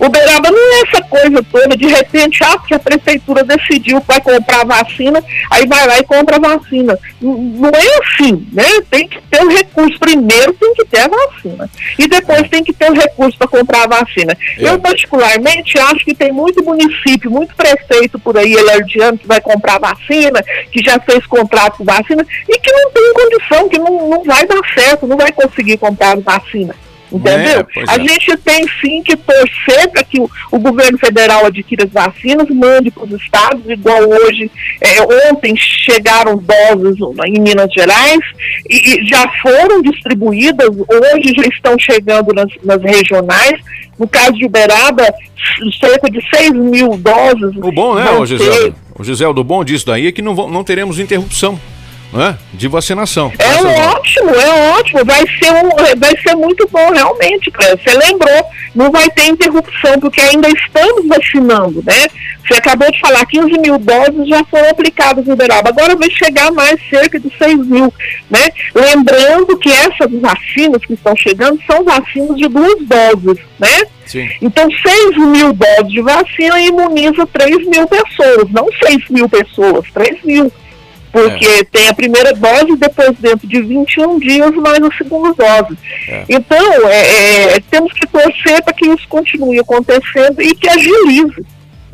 Uberaba não é essa coisa toda, de repente, ah, porque a prefeitura decidiu que vai comprar vacina, aí vai lá e compra a vacina. Não é assim, né? Tem que ter o recurso. Primeiro tem que ter a vacina. E depois tem que ter o recurso para comprar a vacina. Eu, particularmente, acho que tem muito município, muito prefeito por aí, elardiano, que vai comprar vacina, que já fez contrato com vacina, e que não tem condição, que não, não vai dar certo, não vai conseguir comprar vacina. Entendeu? É, a é. gente tem sim que torcer para que o, o governo federal adquira as vacinas, mande para os estados, igual hoje, é, ontem chegaram doses em Minas Gerais e, e já foram distribuídas, hoje já estão chegando nas, nas regionais. No caso de Uberaba, cerca de 6 mil doses. O bom, né, o Giseldo? O Giseldo, o bom disso daí é que não, não teremos interrupção né, de vacinação. É ótimo, é ótimo. Vai ser, um, vai ser muito bom, realmente. Você lembrou, não vai ter interrupção, porque ainda estamos vacinando, né? Você acabou de falar, 15 mil doses já foram aplicadas no Uberaba. Agora vai chegar mais cerca de 6 mil, né? Lembrando que essas vacinas que estão chegando são vacinas de duas doses, né? Sim. Então, 6 mil doses de vacina imuniza 3 mil pessoas, não 6 mil pessoas, 3 mil. Porque É. tem a primeira dose, depois dentro de 21 dias, mais a segunda dose. É. Então, é, é, temos que torcer para que isso continue acontecendo e que agilize.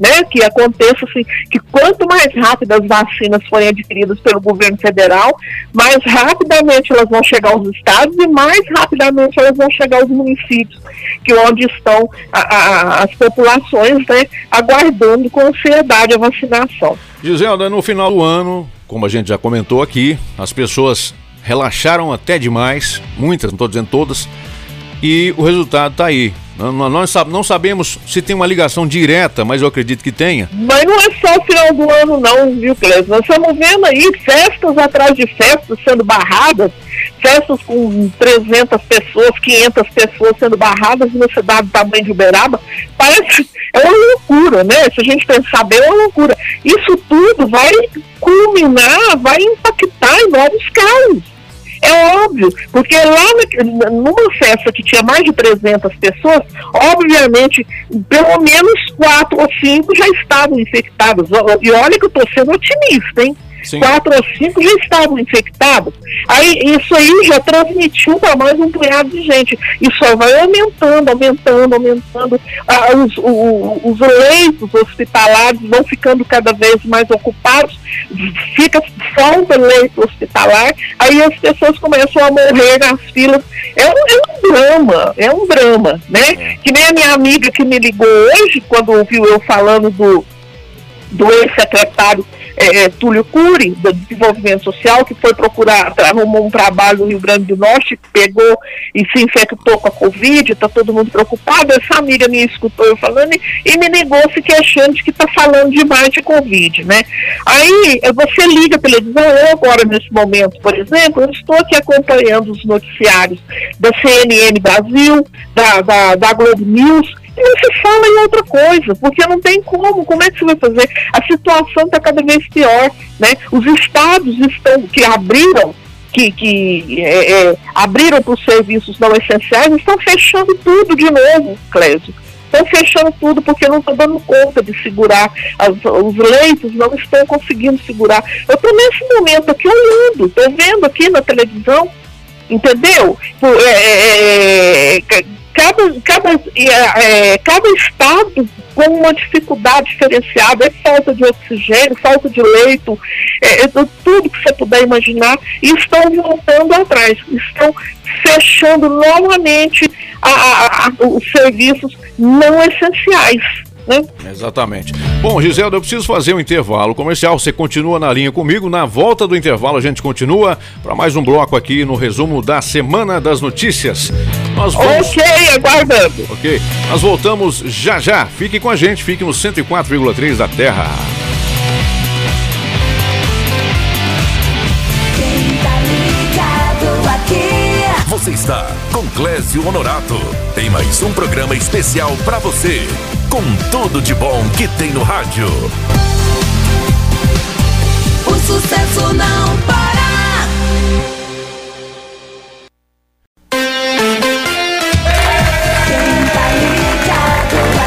Né, que aconteça assim, que quanto mais rápido as vacinas forem adquiridas pelo governo federal, mais rapidamente elas vão chegar aos estados e mais rapidamente elas vão chegar aos municípios, que é onde estão a- a- as populações né, aguardando com ansiedade a vacinação. Giselda, no final do ano, como a gente já comentou aqui, as pessoas relaxaram até demais, muitas, não estou dizendo todas, e o resultado está aí. Nós não sabemos se tem uma ligação direta, mas eu acredito que tenha. Mas não é só o final do ano, não, viu, Clésio? Nós estamos vendo aí festas atrás de festas sendo barradas, festas com 300 pessoas, 500 pessoas sendo barradas numa cidade do tamanho de Uberaba. Parece. É uma loucura, né? Se a gente pensar bem, é uma loucura. Isso tudo vai culminar, vai impactar em novos casos. É óbvio, porque lá numa festa que tinha mais de 300 pessoas, obviamente, pelo menos quatro ou cinco já estavam infectados. E olha que eu estou sendo otimista, hein? Sim. Quatro ou cinco já estavam infectados. Aí isso aí já transmitiu para mais um punhado de gente. E só vai aumentando, aumentando, aumentando. Ah, os, o- os leitos hospitalares vão ficando cada vez mais ocupados, fica falta leito hospitalar, aí as pessoas começam a morrer nas filas. É um, é um drama, é um drama, né? Que nem a minha amiga que me ligou hoje, quando ouviu eu falando do, do ex-secretário eh, eh, Túlio Cury, do Desenvolvimento Social, que foi procurar, arrumou um trabalho no Rio Grande do Norte, pegou e se infectou com a Covid, está todo mundo preocupado. Essa amiga me escutou eu falando e, e me ligou se queixando de que está falando demais de Covid, né? Aí eh, você liga a televisão, eu agora nesse momento, por exemplo, eu estou aqui acompanhando os noticiários da CNN Brasil, da, da, da Globo News, e não se fala em outra coisa, porque não tem como, como é que você vai fazer? A situação está cada vez pior, né? Os estados estão, que abriram, que, que é, é, abriram para os serviços não essenciais, estão fechando tudo de novo, Clésio. Estão fechando tudo porque não estão dando conta de segurar, as- os leitos não estão conseguindo segurar. Eu estou nesse momento aqui olhando, estou vendo aqui na televisão, entendeu? Por- é, é, é, ca- cada, cada, é, é, cada estado com uma dificuldade diferenciada, é falta de oxigênio, falta de leito, é, é tudo que você puder imaginar, e estão voltando atrás, estão fechando novamente a- a- a- os serviços não essenciais. Né? Exatamente. Bom, Giselda, eu preciso fazer um intervalo comercial. Você continua na linha comigo. Na volta do intervalo, a gente continua para mais um bloco aqui no resumo da Semana das Notícias. Nós vamos. Ok, aguardando. Ok. Nós voltamos já já. Fique com a gente, fique no 104,3 da Terra. Ligado aqui. Você está com Clésio Honorato. Tem mais um programa especial pra você. Com tudo de bom que tem no rádio. O sucesso não para.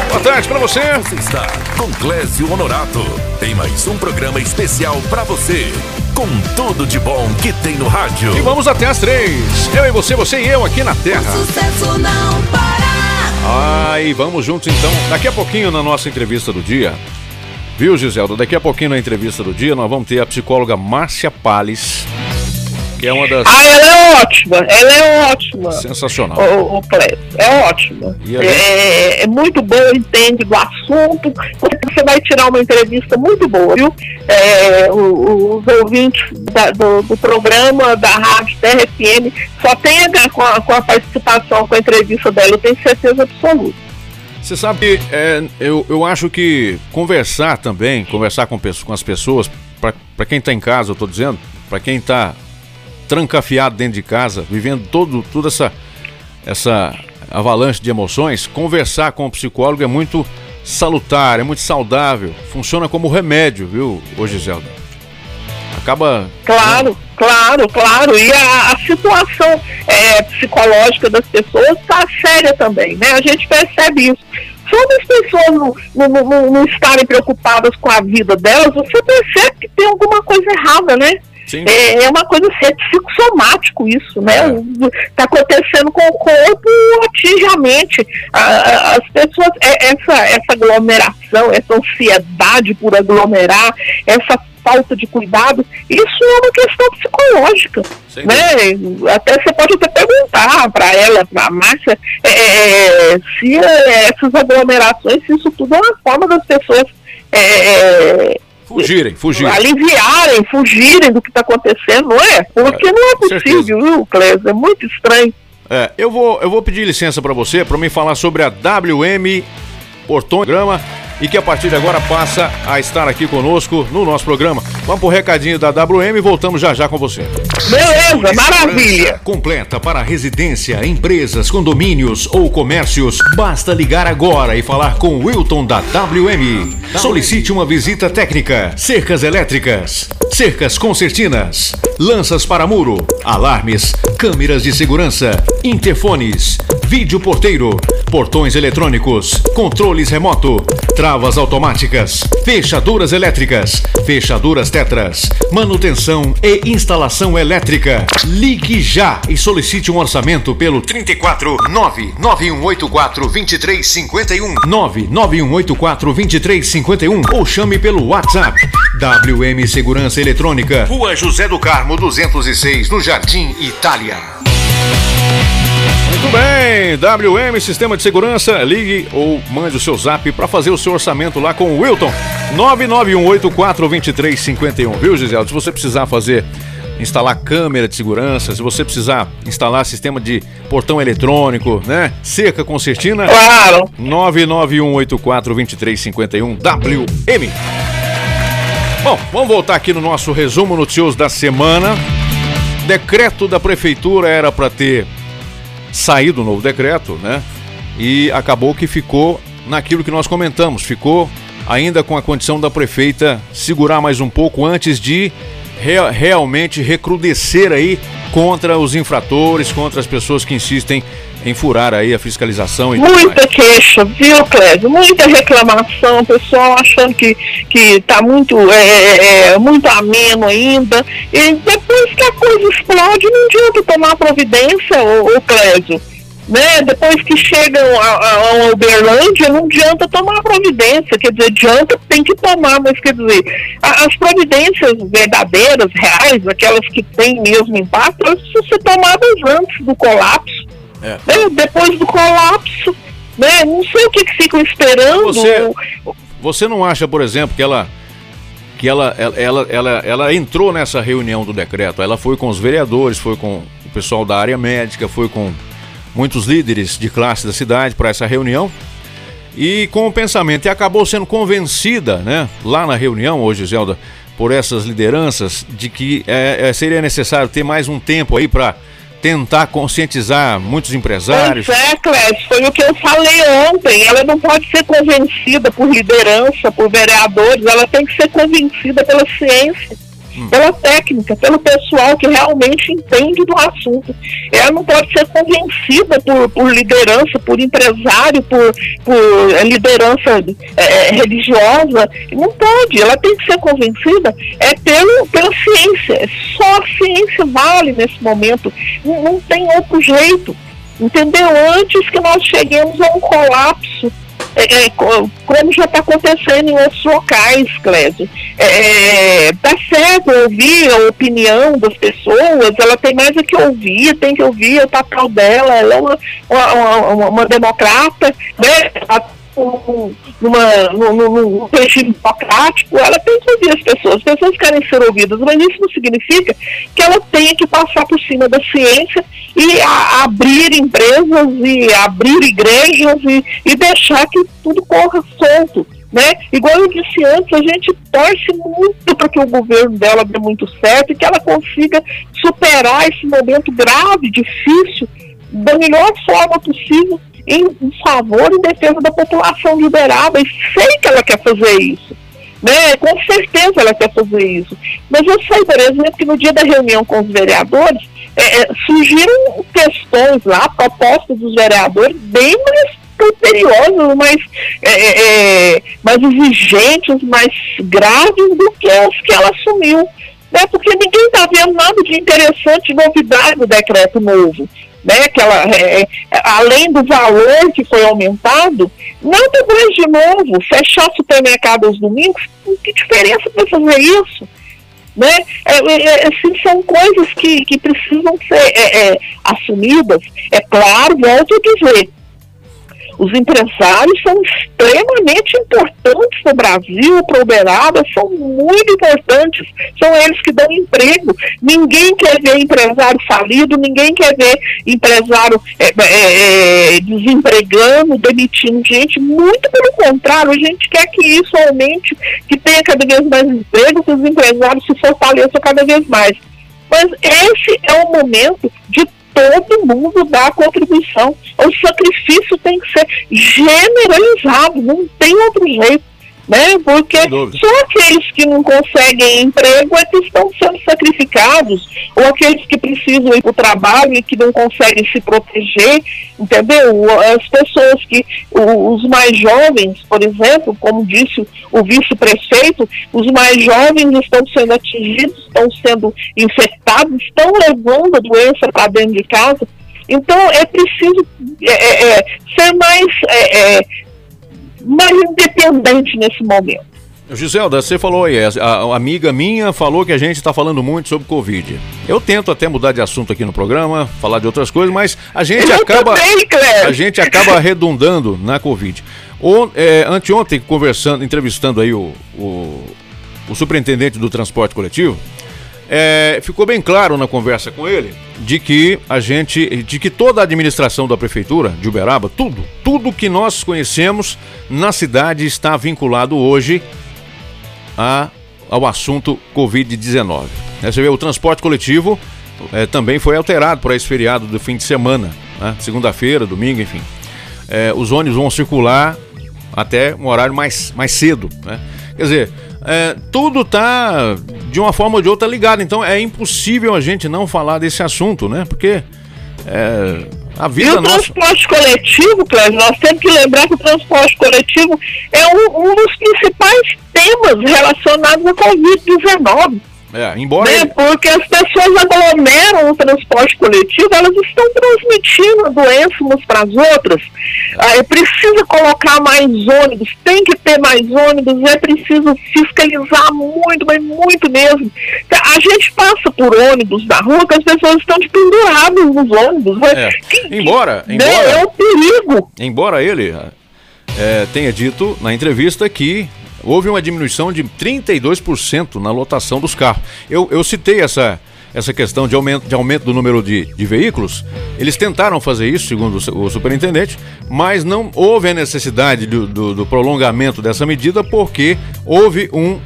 Boa tarde pra você. Você está com Clésio Honorato. Tem mais um programa especial pra você. Com tudo de bom que tem no rádio. E vamos até as três. Eu e você, você e eu aqui na Terra. Sucesso não para. Aí, vamos juntos então. Daqui a pouquinho na nossa entrevista do dia. Viu, Giselda? Daqui a pouquinho na entrevista do dia nós vamos ter a psicóloga Márcia Palles, que é uma das. Ah, ela é ótima, ela é ótima. Sensacional. O, o é ótima. A É, é muito boa, entende do assunto. Você vai tirar uma entrevista muito boa, viu? É, os ouvintes da- do, do programa da Rádio Terra FM só tem a ver com a, com a participação, com a entrevista dela, eu tenho certeza absoluta. Você sabe, que, é, eu, eu acho que conversar também, conversar com, com as pessoas, para quem está em casa, eu estou dizendo, para quem está trancafiado dentro de casa, vivendo todo, toda essa, essa avalanche de emoções, conversar com o psicólogo é muito salutar, é muito saudável, funciona como remédio, viu, ô Giselda? Acaba. Claro, claro, claro. E a, a situação é, psicológica das pessoas está séria também, né? A gente percebe isso. Só das pessoas não, não, não, não estarem preocupadas com a vida delas, você percebe que tem alguma coisa errada, né? Sim. É, é uma coisa assim, é psicossomático isso, né? Está acontecendo com o corpo, atinge a mente. A- as pessoas, é- essa, essa aglomeração, essa ansiedade por aglomerar, essa falta de cuidado, isso é uma questão psicológica. Sem Né? Até você pode até perguntar para ela, para a Márcia, é, é, se é, essas aglomerações, se isso tudo é uma forma das pessoas é, Fugirem, fugirem. aliviarem, fugirem do que está acontecendo, não é? Porque não é possível, viu, Clésio? É muito estranho. É, eu vou, eu vou pedir licença para você para me falar sobre a WM Portão Grama e que a partir de agora passa a estar aqui conosco no nosso programa. Vamos pro recadinho da WM e voltamos já já com você. Beleza, maravilha. Completa para residência, empresas, condomínios ou comércios. Basta ligar agora e falar com o Wilton da WM. Solicite uma visita técnica. Cercas elétricas, cercas concertinas, lanças para muro, alarmes, câmeras de segurança, interfones, vídeo porteiro, portões eletrônicos, controles remoto, travas automáticas, fechaduras elétricas, fechaduras tetras, manutenção e instalação elétrica. Ligue já e solicite um orçamento pelo 34 99184 2351 99184 2351 ou chame pelo WhatsApp WM Segurança Eletrônica, Rua José do Carmo 206, no Jardim Itália. Muito bem, WM Sistema de Segurança, ligue ou mande o seu zap para fazer o seu orçamento lá com o Wilton. 991842351, viu, Gisele? Se você precisar fazer instalar câmera de segurança, se você precisar instalar sistema de portão eletrônico, né? Cerca concertina. Claro. 991842351 WM. Bom, vamos voltar aqui no nosso resumo noticioso da semana. Decreto da prefeitura era para ter saído o novo decreto, né? E acabou que ficou naquilo que nós comentamos, ficou ainda com a condição da prefeita segurar mais um pouco antes de re realmente recrudescer aí contra os infratores, contra as pessoas que insistem em furar aí a fiscalização e. Muita queixa, viu, Clésio? Muita reclamação, o pessoal achando que, que tá muito, é, é, muito ameno ainda. E depois que a coisa explode, não adianta tomar providência, o, Clésio. Né? Depois que chegam a, a, a Uberlândia, não adianta tomar providência, quer dizer, adianta, tem que tomar, mas quer dizer, a- as providências verdadeiras, reais, aquelas que têm mesmo impacto, elas precisam ser tomadas antes do colapso É. né, depois do colapso, né? Não sei o que, que ficam esperando. Você, você não acha, por exemplo, que ela que ela, ela, ela, ela, ela entrou nessa reunião do decreto, ela foi com os vereadores, foi com o pessoal da área médica, foi com muitos líderes de classe da cidade para essa reunião e com o pensamento, e acabou sendo convencida, né, lá na reunião hoje, Zelda, por essas lideranças, de que é, é, seria necessário ter mais um tempo aí para tentar conscientizar muitos empresários. Pois é, Clécio, foi o que eu falei ontem. Ela não pode ser convencida por liderança, por vereadores, ela tem que ser convencida pela ciência, pela técnica, pelo pessoal que realmente entende do assunto. Ela não pode ser convencida por, por liderança, por empresário, por, por liderança eh, religiosa. Não pode, ela tem que ser convencida é pelo, pela ciência. Só a ciência vale nesse momento. Não, não tem outro jeito. Entendeu? Antes que nós cheguemos a um colapso é, é, co- como já está acontecendo em outros locais, Clédio. É, tá certo ouvir a opinião das pessoas, ela tem mais o que ouvir, tem que ouvir o papel dela, ela é uma, uma, uma- uma democrata, né? Um- num, num- num regime democrático, ela tem que ouvir as pessoas. As pessoas querem ser ouvidas, mas isso não significa que ela tenha que passar por cima da ciência e a- abrir empresas e abrir igrejas e, e deixar que tudo corra solto. Né? Igual eu disse antes, a gente torce muito para que o governo dela dê muito certo e que ela consiga superar esse momento grave, difícil, da melhor forma possível, em, favor e defesa da população de Uberaba. E sei que ela quer fazer isso. Né? Com certeza ela quer fazer isso. Mas eu sei, por exemplo, que no dia da reunião com os vereadores, é, é, surgiram questões lá, propostas dos vereadores, bem mais criteriosas, mais, é, é, é, mais exigentes, mais graves do que as que ela assumiu. Né? Porque ninguém está vendo nada de interessante, de novidade no decreto novo. Né? Que ela, é, é, além do valor que foi aumentado, nada mais de novo. Fechar supermercado aos domingos, que diferença vai fazer isso? né? É, é, é, assim, são coisas que, que precisam ser é, assumidas. É claro, volto a dizer, Os empresários são extremamente importantes para o Brasil, para Uberaba, são muito importantes. São eles que dão emprego. Ninguém quer ver empresário falido, ninguém quer ver empresário é, é, é, desempregando, demitindo gente. Muito pelo contrário, a gente quer que isso aumente, que tenha cada vez mais emprego, que os empresários se fortaleçam cada vez mais. Mas esse é o momento de todo mundo dar contribuição. O sacrifício tem que ser generalizado, não tem outro jeito né? Porque só aqueles que não conseguem emprego é que estão sendo sacrificados, ou aqueles que precisam ir para o trabalho e que não conseguem se proteger, entendeu? As pessoas que, os mais jovens, por exemplo, como disse o vice-prefeito, os mais jovens estão sendo atingidos, estão sendo infectados, estão levando a doença para dentro de casa. Então é preciso é, é, é ser mais é, é mais independente nesse momento. Giselda, você falou aí, a, amiga minha falou que a gente está falando muito sobre Covid. Eu tento até mudar de assunto aqui no programa, falar de outras coisas, mas a gente Eu acaba. Também, a gente acaba redundando na Covid. O, é, anteontem, conversando, entrevistando aí o, o, o superintendente do transporte coletivo, é, ficou bem claro na conversa com ele de que a gente, de que toda a administração da prefeitura de Uberaba, tudo, tudo que nós conhecemos na cidade está vinculado hoje a, ao assunto Covid-19. É, você vê, o transporte coletivo é, também foi alterado para esse feriado do fim de semana, né? segunda-feira, domingo, enfim. É, os ônibus vão circular até um horário mais, mais cedo. Né? Quer dizer, é, tudo está de uma forma ou de outra ligado. Então é impossível a gente não falar desse assunto, né? Porque é, a vida e o nossa... transporte coletivo, Cléber, nós temos que lembrar que o transporte coletivo é um, um dos principais temas relacionados à Covid-19. É, embora. Né? Porque as pessoas aglomeram o transporte coletivo, elas estão transmitindo a doença umas para as outras. É preciso colocar mais ônibus, tem que ter mais ônibus, é preciso fiscalizar muito, mas muito mesmo. A gente passa por ônibus da rua que as pessoas estão penduradas nos ônibus. É. Que, embora, né? embora. É um perigo. Embora ele é, tenha dito na entrevista que houve uma diminuição de 32% na lotação dos carros. Eu, eu citei essa, essa questão de aumento, de aumento do número de, de veículos. Eles tentaram fazer isso, segundo o, o superintendente, mas não houve a necessidade do, do, do prolongamento dessa medida porque houve um,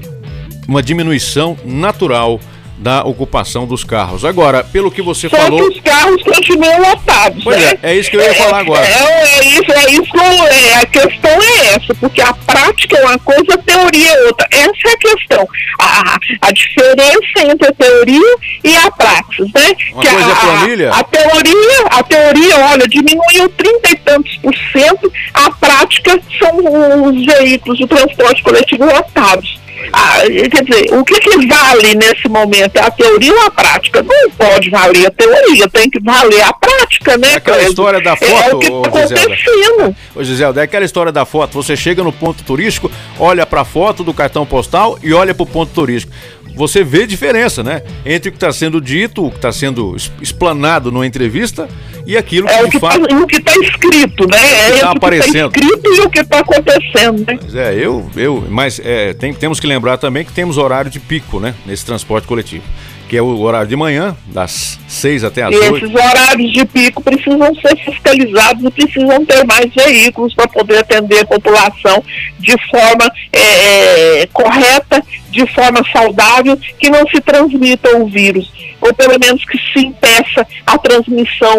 uma diminuição natural da ocupação dos carros. Agora, pelo que você Só falou. que os carros continuam lotados. Pois né? é, é isso que eu ia falar agora. É, é isso, é isso. É, a questão é essa, porque a prática é uma coisa, a teoria é outra. Essa é a questão. A, a diferença entre a teoria e a praxis, né? Uma que coisa a, é planilha? A, a teoria, a teoria, olha, diminuiu 30 e tantos por cento, a prática são os veículos de transporte coletivo lotados. Ah, quer dizer, o que, que vale nesse momento? É a teoria ou a prática? Não pode valer a teoria, tem que valer a prática, né? É aquela história da foto, É o que está acontecendo. Ô Giselda, é aquela história da foto. Você chega no ponto turístico, olha para a foto do cartão postal e olha para o ponto turístico. Você vê diferença, né? Entre o que está sendo dito, o que está sendo explanado numa entrevista e aquilo que É o que fato está escrito, né? É está entre o que aparecendo. Está escrito e o que está acontecendo, né? Pois é, eu, eu, mas é, tem- temos que lembrar também que temos horário de pico, né? Nesse transporte coletivo. Que é o horário de manhã, das 6 até as E 8. esses horários de pico precisam ser fiscalizados e precisam ter mais veículos para poder atender a população de forma é, é, correta, de forma saudável, que não se transmita o vírus, ou pelo menos que se impeça a transmissão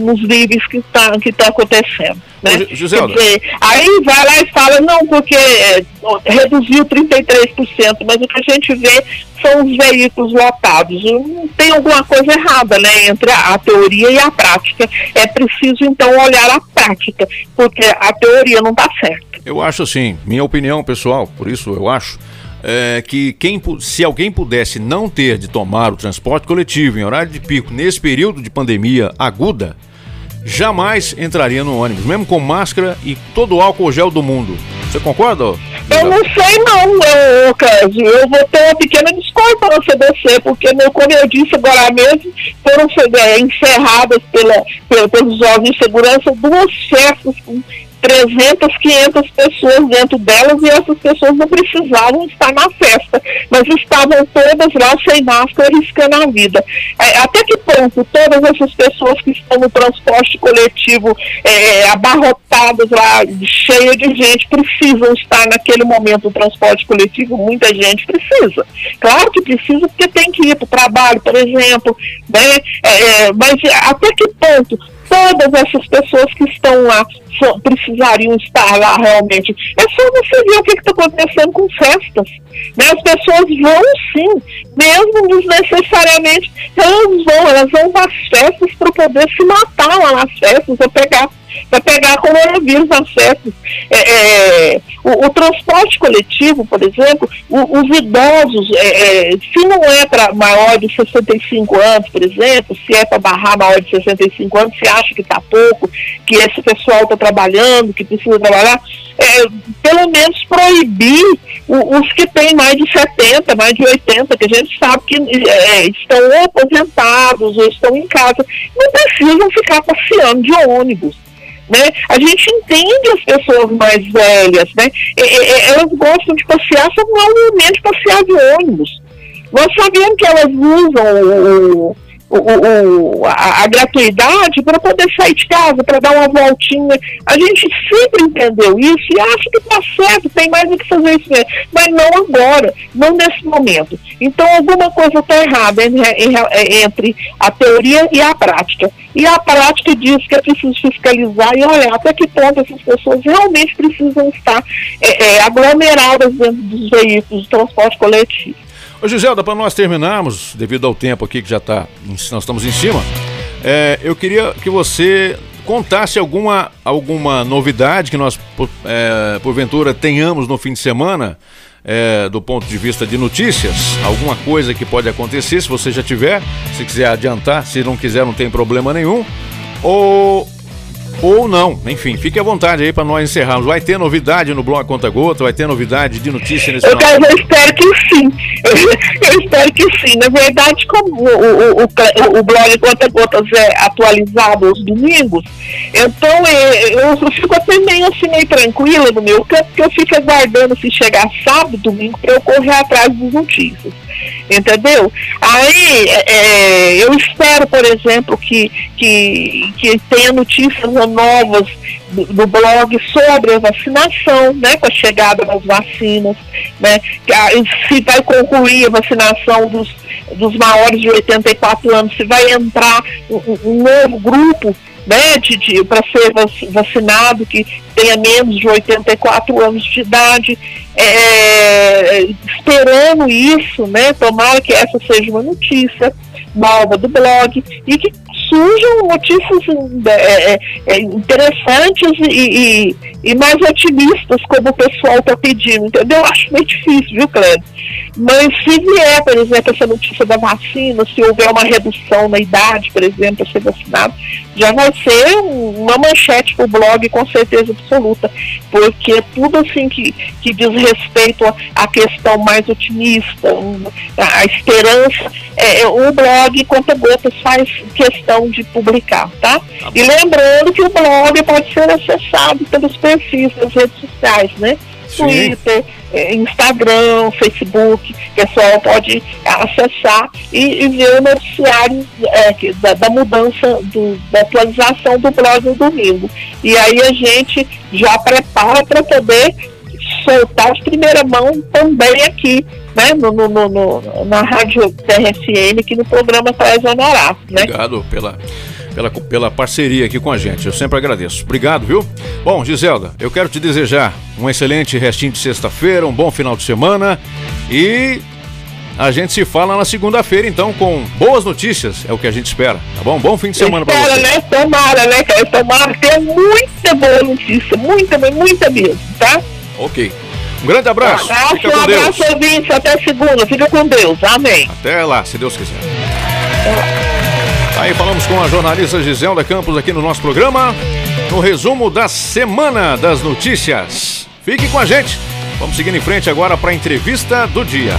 nos níveis que está que tá acontecendo. Né? Ô, dizer, aí vai lá e fala, não, porque é, reduziu 33%, mas o que a gente vê são os veículos lotados. Tem alguma coisa errada né, entre a, a teoria e a prática. É preciso, então, olhar a prática, porque a teoria não está certa. Eu acho assim, minha opinião pessoal, por isso eu acho, é que quem, se alguém pudesse não ter de tomar o transporte coletivo em horário de pico nesse período de pandemia aguda, jamais entraria no ônibus, mesmo com máscara e todo o álcool gel do mundo. Você concorda? Eu não sei não, Cássio, eu vou ter uma pequena para você descer, porque, meu, como eu disse agora mesmo, foram é, encerradas pela, pela- pelos órgãos de segurança duas festas 300, 500 pessoas dentro delas e essas pessoas não precisavam estar na festa, mas estavam todas lá sem máscara, riscando a vida. É, até que ponto todas essas pessoas que estão no transporte coletivo é, abarrotadas lá, cheia de gente, precisam estar naquele momento no transporte coletivo? Muita gente precisa. Claro que precisa porque tem que ir para o trabalho, por exemplo, né? É, mas até que ponto todas essas pessoas que estão lá precisariam estar lá realmente. É só você ver o que está acontecendo com festas. Né? As pessoas vão sim, mesmo desnecessariamente, elas vão, elas vão nas festas para poder se matar lá nas festas, ou pegar para pegar coronavírus nas festas. É, é, o, o, transporte coletivo, por exemplo, o, os idosos, é, é se não é para maior de 65 anos, por exemplo, se é para barrar maior de 65 anos, se acha que está pouco, que esse pessoal está trabalhando, que precisa trabalhar, é, pelo menos proibir os que têm mais de 70, mais de 80, que a gente sabe que é, estão aposentados ou estão em casa, não precisam ficar passeando de ônibus. Né? A gente entende as pessoas mais velhas, né? E, e, elas gostam de passear, só não é o momento de passear de ônibus. Nós sabemos que elas usam o, o, o, a, a, gratuidade para poder sair de casa, para dar uma voltinha. A gente sempre entendeu isso e acha que está certo, tem mais o que fazer isso mesmo. Mas não agora, não nesse momento. Então alguma coisa está errada entre a teoria e a prática. E a prática diz que é preciso fiscalizar e olhar até que ponto essas pessoas realmente precisam estar é, é, aglomeradas dentro dos veículos de transporte coletivo. Ô Giselda, para nós terminarmos, devido ao tempo aqui que já está, nós estamos em cima, é, eu queria que você contasse alguma, alguma novidade que nós, é, porventura, tenhamos no fim de semana, é, do ponto de vista de notícias, alguma coisa que pode acontecer, se você já tiver, se quiser adiantar, se não quiser, não tem problema nenhum. Ou ou não. Enfim, fique à vontade aí para nós encerrarmos. Vai ter novidade no blog Conta Gota? Vai ter novidade de notícia nesse eu, final? Eu espero que sim. Eu espero que sim. Na verdade, como o, o, o, o blog Conta Gotas é atualizado aos domingos, então é, eu, eu fico até meio assim, meio tranquila no meu canto, porque eu fico aguardando se chegar sábado, domingo, para eu correr atrás das notícias entendeu? Aí é, eu espero, por exemplo, que, que, que tenha notícias novas do, blog sobre a vacinação, né, com a chegada das vacinas, né, se vai concluir a vacinação dos, dos maiores de 84 anos, se vai entrar um, um novo grupo né, de, de para ser vacinado que tenha menos de 84 anos de idade, é, esperando isso, né, tomara que essa seja uma notícia nova do blog e que surjam notícias é, é, é, interessantes e, e, e, mais otimistas, como o pessoal está pedindo, entendeu? Acho meio difícil, viu, Cléber? Mas se vier, por exemplo, essa notícia da vacina, se houver uma redução na idade, por exemplo, para ser vacinado, já vai ser uma manchete para o blog com certeza absoluta, porque tudo assim que, que diz respeito à questão mais otimista, a, esperança, é, o blog Conta Gotas faz questão de publicar, tá? tá e lembrando que o blog pode ser acessado pelos perfis das redes sociais, né? Sim. Twitter, eh, Instagram, Facebook, o pessoal pode acessar e, e ver o noticiário é, da, da, mudança, do, da atualização do blog no domingo. E aí a gente já prepara para poder soltar de primeira mão também aqui, né, no, no, no, na Rádio TRFM, aqui no programa Traz Honorato, né? Obrigado pela pela, pela parceria aqui com a gente. Eu sempre agradeço. Obrigado, viu? Bom, Giselda, eu quero te desejar um excelente restinho de sexta-feira, um bom final de semana e a gente se fala na segunda-feira, então, com boas notícias. É o que a gente espera, tá bom? Bom fim de semana para você. né? Tomara, né, cara? Tomara ter muita boa notícia. Muita, muita mesmo, tá? Ok. Um grande abraço. Um abraço, Fica um abraço, ouvinte. Até segunda. Fica com Deus. Amém. Até lá, se Deus quiser. Aí falamos com a jornalista Giselda Campos aqui no nosso programa, no resumo da semana das notícias. Fique com a gente. Vamos seguindo em frente agora para a entrevista do dia.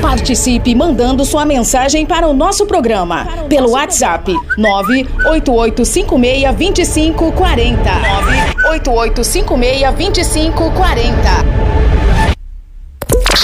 Participe mandando sua mensagem para o nosso programa pelo WhatsApp 988562540. 988562540.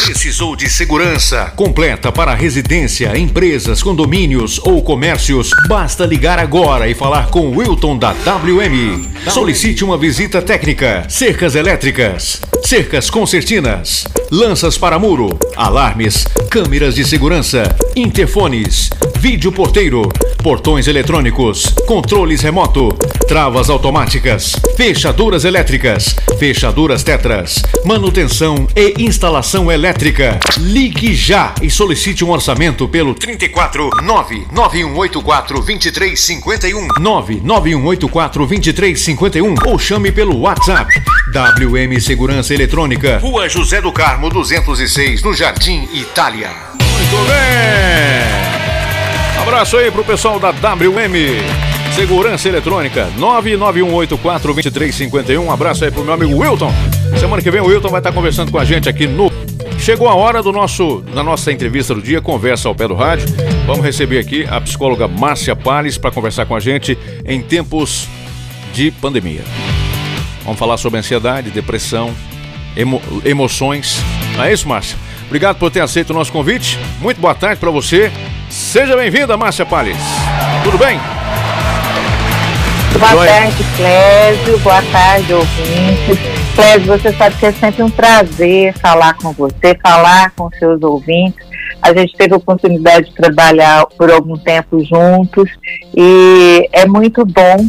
Precisou de segurança completa para residência, empresas, condomínios ou comércios? Basta ligar agora e falar com o Wilton da WM. Solicite uma visita técnica. Cercas elétricas, cercas concertinas, lanças para muro, alarmes, câmeras de segurança, interfones, vídeo porteiro, portões eletrônicos, controles remoto, travas automáticas, fechaduras elétricas, fechaduras tetras, manutenção e instalação elétrica. Ligue já e solicite um orçamento pelo 34 99184 2351 99184 2351 ou chame pelo WhatsApp. WM Segurança Eletrônica, Rua José do Carmo 206, no Jardim Itália. Muito bem! Abraço aí pro pessoal da WM Segurança Eletrônica 991842351. Um abraço aí pro meu amigo Wilton. Semana que vem o Wilton vai estar conversando com a gente aqui no Chegou a hora do nosso, da nossa entrevista do dia, conversa ao pé do rádio. Vamos receber aqui a psicóloga Márcia Pales para conversar com a gente em tempos de pandemia. Vamos falar sobre ansiedade, depressão, emo, emoções. Não é isso, Márcia? Obrigado por ter aceito o nosso convite. Muito boa tarde para você. Seja bem-vinda, Márcia Pales. Tudo bem? Boa tarde, Clésio. Boa tarde, ouvintes. Clésio, você sabe que é sempre um prazer falar com você, falar com seus ouvintes. A gente teve a oportunidade de trabalhar por algum tempo juntos e é muito bom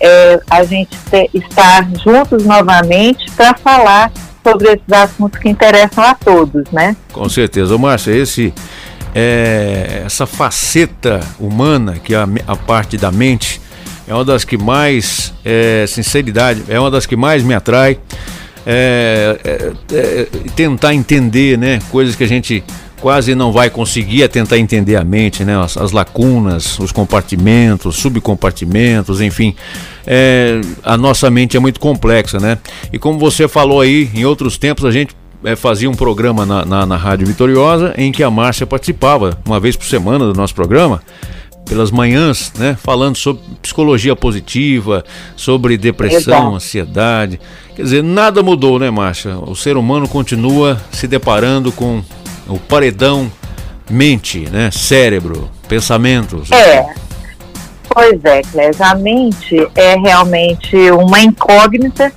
é, a gente ter, estar juntos novamente para falar sobre esses assuntos que interessam a todos, né? Com certeza. Márcia, esse, é, essa faceta humana, que é a, a parte da mente, é uma das que mais, é, sinceridade, é uma das que mais me atrai. É, é, é, tentar entender, né, coisas que a gente quase não vai conseguir é tentar entender a mente, né, as, as lacunas, os compartimentos, subcompartimentos, enfim. É, a nossa mente é muito complexa, né? E como você falou aí, em outros tempos a gente é, fazia um programa na, na, na Rádio Vitoriosa em que a Márcia participava uma vez por semana do nosso programa pelas manhãs, né, falando sobre psicologia positiva, sobre depressão, ansiedade. Quer dizer, nada mudou, né, Márcia? O ser humano continua se deparando com o paredão mente, né, cérebro, pensamentos. É. Pois é, Clésia, a mente é realmente uma incógnita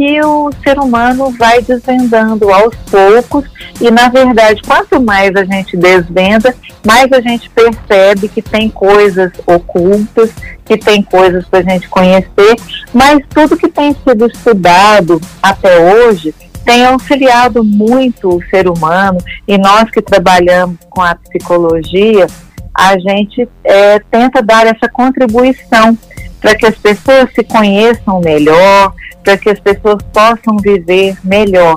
que o ser humano vai desvendando aos poucos. E na verdade quanto mais a gente desvenda, mais a gente percebe que tem coisas ocultas, que tem coisas para a gente conhecer, mas tudo que tem sido estudado até hoje tem auxiliado muito o ser humano. E nós que trabalhamos com a psicologia, a gente é, tenta dar essa contribuição para que as pessoas se conheçam melhor, para que as pessoas possam viver melhor.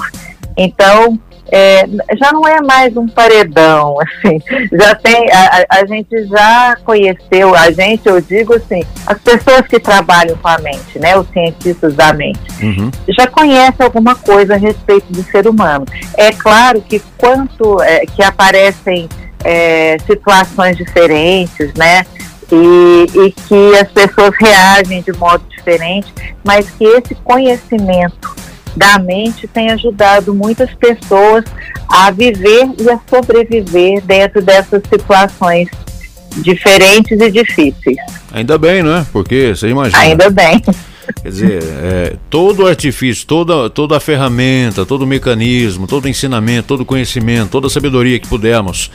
Então, é, já não é mais um paredão, assim, já tem, a, a, gente já conheceu, a gente, eu digo assim, as pessoas que trabalham com a mente, né, os cientistas da mente, uhum. já conhecem alguma coisa a respeito do ser humano. É claro que quanto é, que aparecem é, situações diferentes, né, e, e que as pessoas reagem de modo diferente, mas que esse conhecimento da mente tem ajudado muitas pessoas a viver e a sobreviver dentro dessas situações diferentes e difíceis. Ainda bem, não é? Porque você imagina. Ainda bem. Quer dizer, é, todo o artifício, toda, toda a ferramenta, todo o mecanismo, todo o ensinamento, todo o conhecimento, toda a sabedoria que pudermos,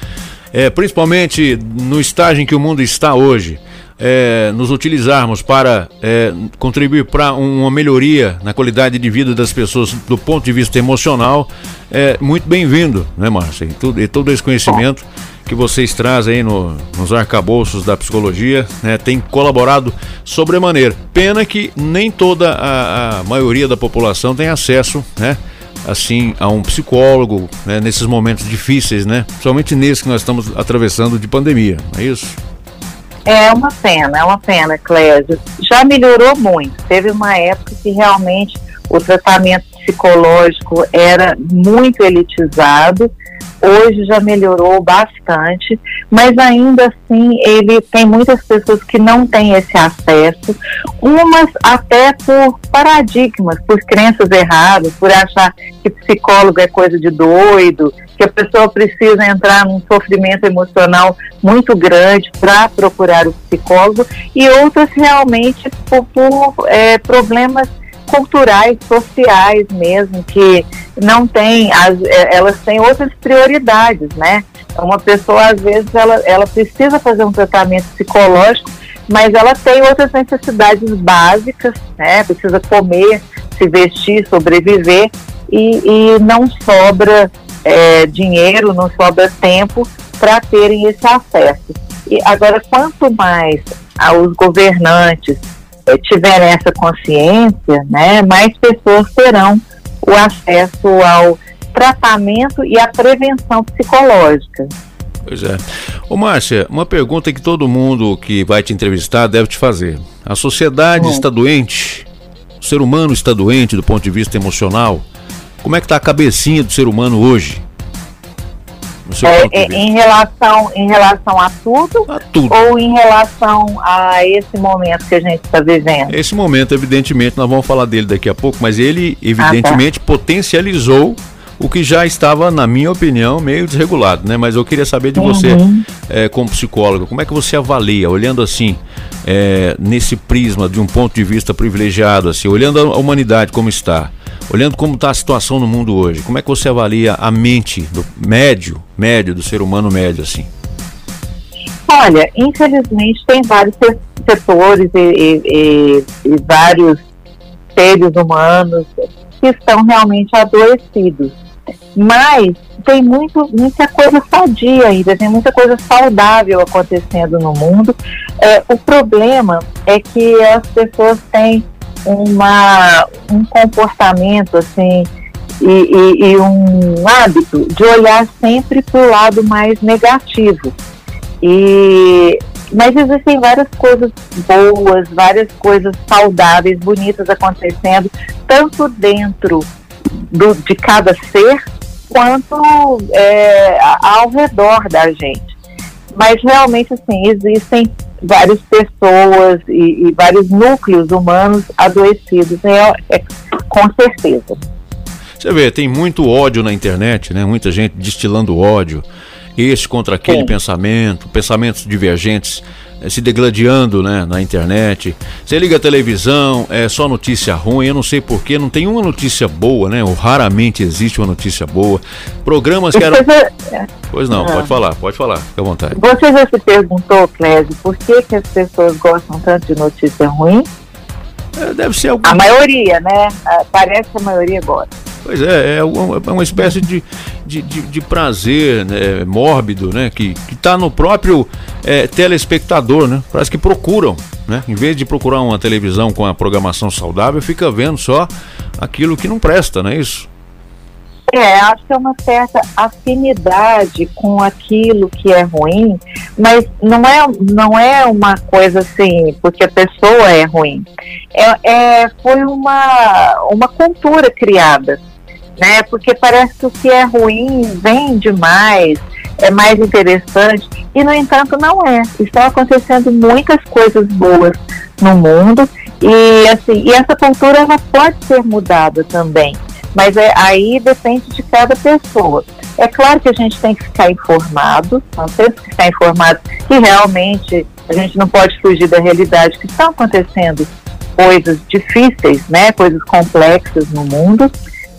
é, principalmente no estágio em que o mundo está hoje, é, nos utilizarmos para é, contribuir para uma melhoria na qualidade de vida das pessoas do ponto de vista emocional, é muito bem-vindo, né, Márcia? E, tudo, e todo esse conhecimento que vocês trazem aí no, nos arcabouços da psicologia né, tem colaborado sobremaneira. Pena que nem toda a, a maioria da população tem acesso, né? Assim a um psicólogo né, nesses momentos difíceis, né? Principalmente nesse que nós estamos atravessando de pandemia, é isso? É uma pena, é uma pena, Clésio. Já melhorou muito. Teve uma época que realmente o tratamento psicológico era muito elitizado, hoje já melhorou bastante, mas ainda assim ele tem muitas pessoas que não têm esse acesso, umas até por paradigmas, por crenças erradas, por achar que psicólogo é coisa de doido, que a pessoa precisa entrar num sofrimento emocional muito grande para procurar o psicólogo, e outras realmente por, por é, problemas culturais, sociais mesmo, que não tem, as, é, elas têm outras prioridades, né? Uma pessoa, às vezes, ela, ela precisa fazer um tratamento psicológico, mas ela tem outras necessidades básicas, né? Precisa comer, se vestir, sobreviver, e, e não sobra é, dinheiro, não sobra tempo para terem esse acesso. E agora, quanto mais os governantes tiverem essa consciência, né, mais pessoas terão o acesso ao tratamento e à prevenção psicológica. Pois é. Ô Márcia, uma pergunta que todo mundo que vai te entrevistar deve te fazer. A sociedade Hum. está doente? O ser humano está doente do ponto de vista emocional? Como é que está a cabecinha do ser humano hoje? No seu É, ponto de é, vista. em relação em relação a tudo, tudo. ou em relação a esse momento que a gente está vivendo? Esse momento, evidentemente, nós vamos falar dele daqui a pouco, mas ele, Ah, evidentemente, potencializou o que já estava, na minha opinião, meio desregulado, né? Mas eu queria saber de você, Uhum. eh, como psicóloga, como é que você avalia, olhando assim, eh, nesse prisma de um ponto de vista privilegiado, assim, olhando a humanidade como está, olhando como está a situação no mundo hoje, como é que você avalia a mente do médio, médio, do ser humano médio, assim? Olha, infelizmente tem vários se- setores e, e- e- e vários seres humanos que estão realmente adoecidos. Mas tem muito, muita coisa sadia ainda, tem muita coisa saudável acontecendo no mundo. É, o problema é que as pessoas têm uma, um comportamento assim e, e- e um hábito de olhar sempre para o lado mais negativo. E mas existem várias coisas boas, várias coisas saudáveis, bonitas acontecendo, tanto dentro do- de cada ser quanto é, ao redor da gente. Mas realmente assim existem várias pessoas e, e vários núcleos humanos adoecidos, é, é- com certeza. Você vê, tem muito ódio na internet, né? Muita gente destilando ódio, esse contra aquele Sim. pensamento, pensamentos divergentes eh, se degladiando, né, na internet. Você liga a televisão, é só notícia ruim, eu não sei porquê, não tem uma notícia boa, né? Ou raramente existe uma notícia boa. Programas que eram. Pois não, Ah. pode falar, pode falar, fica à vontade. Você já se perguntou, Clésio, por que, que as pessoas gostam tanto de notícia ruim? É, deve ser algum. A maioria, né? Ah, Parece que a maioria gosta. Pois é, é uma, é uma espécie de, de, de, de prazer né, mórbido, né? Que, que tá no próprio é, telespectador, né? Parece que procuram, né? Em vez de procurar uma televisão com a programação saudável, fica vendo só aquilo que não presta, não é isso? É, acho que é uma certa afinidade com aquilo que é ruim, mas não é, não é uma coisa assim, porque a pessoa é ruim. É, é, foi uma, uma cultura criada, né? Porque parece que o que é ruim vem demais, é mais interessante, e no entanto não é. Estão acontecendo muitas coisas boas no mundo, e assim, e essa cultura ela pode ser mudada também mas é, aí depende de cada pessoa. É claro que a gente tem que ficar informado, nós temos que ficar informado que realmente a gente não pode fugir da realidade que estão acontecendo coisas difíceis, né, coisas complexas no mundo,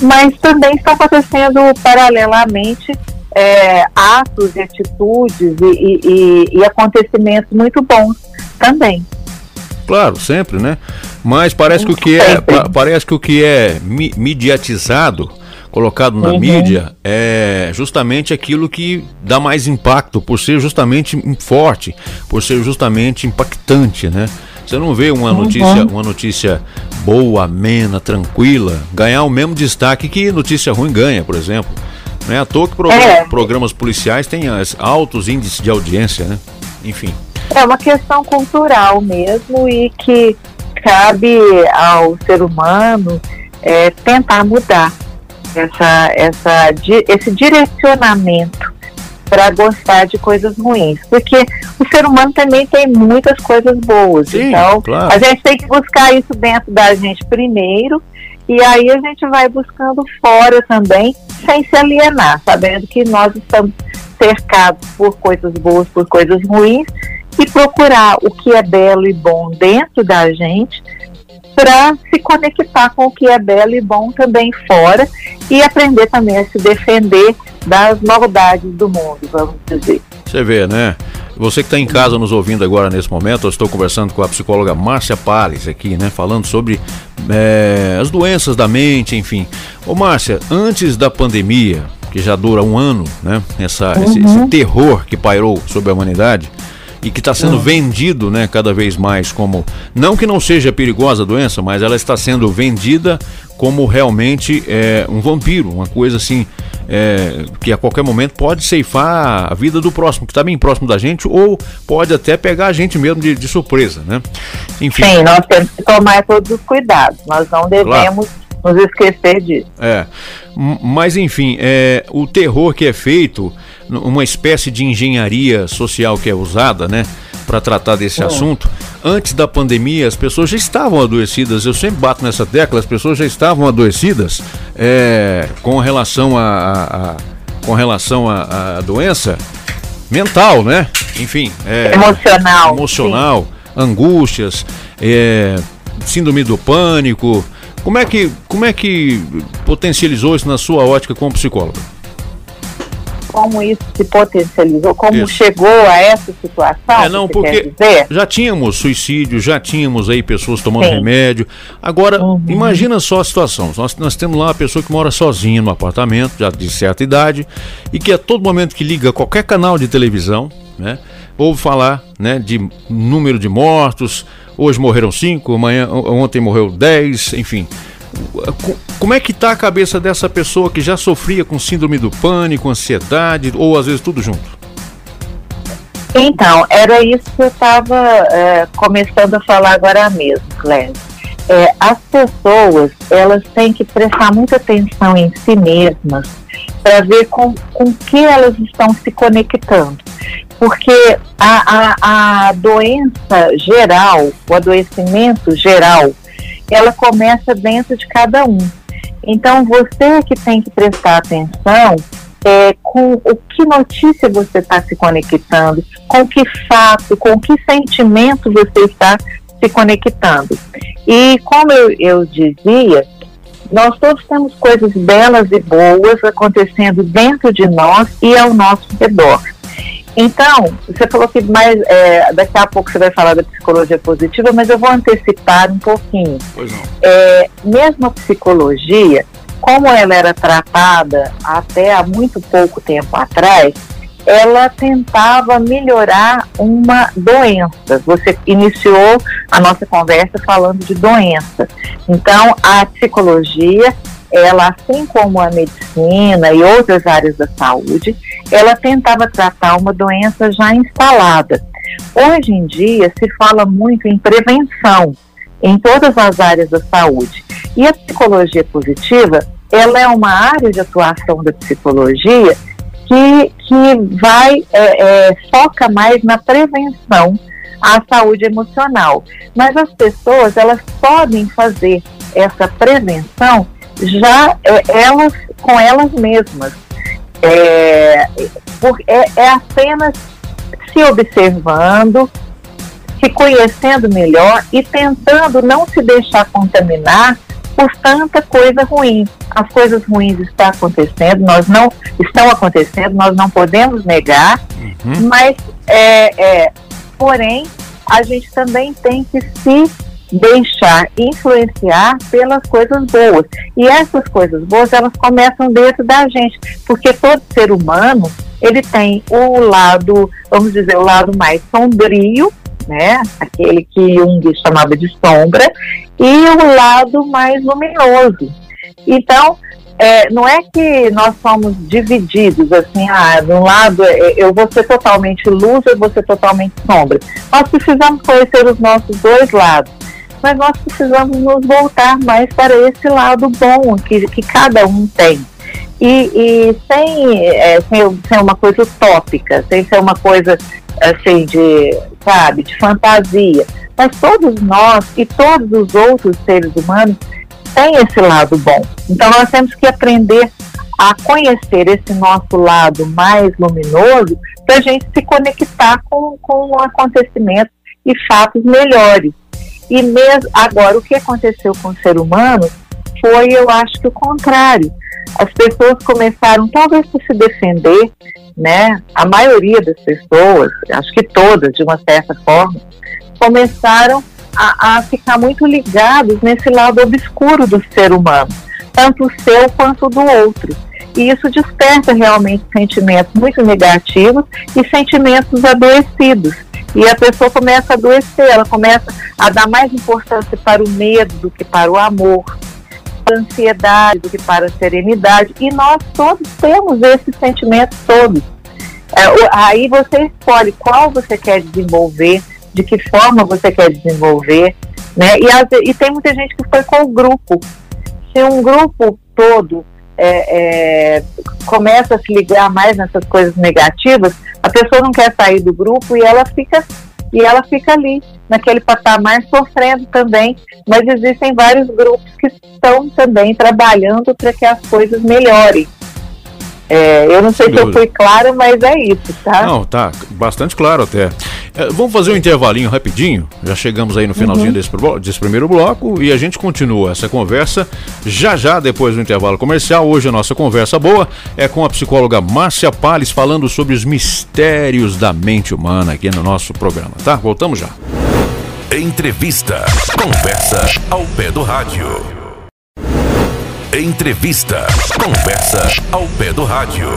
mas também está acontecendo paralelamente é, atos e atitudes e- e- e acontecimentos muito bons também. Claro, sempre, né? Mas parece que o que é, pa- parece que o que é mi- mediatizado, colocado na Uhum. mídia, é justamente aquilo que dá mais impacto, por ser justamente forte, por ser justamente impactante, né? Você não vê uma Uhum. notícia, uma notícia boa, amena, tranquila, ganhar o mesmo destaque que notícia ruim ganha, por exemplo. Não é à toa que progra- É. programas policiais têm altos índices de audiência, né? Enfim. É uma questão cultural mesmo e que cabe ao ser humano é, tentar mudar. essa, essa, esse direcionamento para gostar de coisas ruins. Porque o ser humano também tem muitas coisas boas. então, claro. a gente tem que buscar isso dentro da gente primeiro. E aí a gente vai buscando fora também, sem se alienar, sabendo que nós estamos cercados por coisas boas, por coisas ruins, e procurar o que é belo e bom dentro da gente para se conectar com o que é belo e bom também fora e aprender também a se defender das maldades do mundo, vamos dizer. Você vê, né? Você que está em casa nos ouvindo agora nesse momento, eu estou conversando com a psicóloga Márcia Pales aqui, né? Falando sobre eh, as doenças da mente, enfim. Ô Márcia, antes da pandemia, que já dura um ano, né? Essa, esse, esse terror que pairou sobre a humanidade e que está sendo vendido, né, cada vez mais como não que não seja perigosa a doença, mas ela está sendo vendida como realmente é, um vampiro, uma coisa assim é, que a qualquer momento pode ceifar a vida do próximo, que está bem próximo da gente, ou pode até pegar a gente mesmo de, de surpresa, né? Enfim. Sim, nós temos que tomar todos os cuidados, nós não devemos nos esquecer disso. É, mas enfim, é, o terror que é feito, uma espécie de engenharia social que é usada, né, para tratar desse Hum. assunto. Antes da pandemia, as pessoas já estavam adoecidas. Eu sempre bato nessa tecla, as pessoas já estavam adoecidas é, com relação a, a- a- com relação à doença mental, né? Enfim, é, Emocional, emocional, angústias, é, síndrome do pânico. Como é que como é que potencializou isso na sua ótica como psicóloga? Como isso se potencializou, como Isso. chegou a essa situação? É, não, porque já tínhamos suicídio, já tínhamos aí pessoas tomando Sim. remédio. Agora, imagina só a situação. Nós, nós temos lá uma pessoa que mora sozinha no apartamento, já de certa idade, e que a todo momento que liga qualquer canal de televisão, né, ouve falar né, de número de mortos. Hoje morreram cinco, amanhã, ontem morreu dez, enfim. Co- Como é que tá a cabeça dessa pessoa que já sofria com síndrome do pânico, ansiedade, ou às vezes tudo junto? Então, era isso que eu estava começando a falar agora mesmo, Cléber. É, as pessoas, elas têm que prestar muita atenção em si mesmas para ver com, com que elas estão se conectando. Porque a, a, a doença geral, o adoecimento geral, ela começa dentro de cada um. Então, você é que tem que prestar atenção é, com o que notícia você está se conectando, com que fato, com que sentimento você está se conectando. E como eu, eu dizia, nós todos temos coisas belas e boas acontecendo dentro de nós e ao nosso redor. Então, você falou que mais é, daqui a pouco você vai falar da psicologia positiva, mas eu vou antecipar um pouquinho. Pois não. É, mesmo a psicologia, como ela era tratada até há muito pouco tempo atrás, ela tentava melhorar uma doença. Você iniciou a nossa conversa falando de doença. Então, a psicologia, ela, assim como a medicina e outras áreas da saúde, ela tentava tratar uma doença já instalada. Hoje em dia, se fala muito em prevenção em todas as áreas da saúde. E a psicologia positiva, ela é uma área de atuação da psicologia que, que vai, é, é, foca mais na prevenção à saúde emocional. Mas as pessoas, elas podem fazer essa prevenção já é, elas com elas mesmas. É, é, é apenas se observando, se conhecendo melhor e tentando não se deixar contaminar por tanta coisa ruim. As coisas ruins estão acontecendo, nós não estão acontecendo, nós não podemos negar, mas é, é, porém a gente também tem que se deixar influenciar pelas coisas boas. E essas coisas boas, elas começam dentro da gente, porque todo ser humano, ele tem o lado, vamos dizer, o lado mais sombrio, né? Aquele que Jung chamava de sombra, e o lado mais luminoso. Então, é, não é que nós somos divididos, assim, ah, de um lado é, eu vou ser totalmente luz, eu vou ser totalmente sombra. Nós precisamos conhecer os nossos dois lados. Mas nós precisamos nos voltar mais para esse lado bom que, que cada um tem. E, e sem, é, sem, sem uma coisa utópica, sem ser uma coisa assim de, sabe, de fantasia. Mas todos nós e todos os outros seres humanos têm esse lado bom. Então nós temos que aprender a conhecer esse nosso lado mais luminoso para a gente se conectar com, com acontecimentos e fatos melhores. E mesmo agora, o que aconteceu com o ser humano foi, eu acho que o contrário. As pessoas começaram, talvez por se defender, né? A maioria das pessoas, acho que todas, de uma certa forma, começaram a, a ficar muito ligados nesse lado obscuro do ser humano, tanto o seu quanto o do outro. E isso desperta realmente sentimentos muito negativos e sentimentos adoecidos. E a pessoa começa a adoecer, ela começa a dar mais importância para o medo do que para o amor, para a ansiedade do que para a serenidade. E nós todos temos esses sentimentos todos. É, aí você escolhe qual você quer desenvolver, de que forma você quer desenvolver, né? E, e tem muita gente que foi com o grupo. Se um grupo todo é, é, começa a se ligar mais nessas coisas negativas, a pessoa não quer sair do grupo e ela fica e ela fica ali naquele patamar sofrendo também. Mas existem vários grupos que estão também trabalhando para que as coisas melhorem. É, eu não sei Sem se dúvida. eu fui clara, mas é isso, tá? Não, tá bastante claro até. É, vamos fazer um intervalinho rapidinho. Já chegamos aí no finalzinho uhum. desse, desse, primeiro bloco e a gente continua essa conversa já já depois do intervalo comercial. Hoje a nossa conversa boa é com a psicóloga Márcia Palles falando sobre os mistérios da mente humana aqui no nosso programa, tá? Voltamos já. Entrevista. Conversa ao pé do rádio. Entrevista. Conversa ao pé do rádio.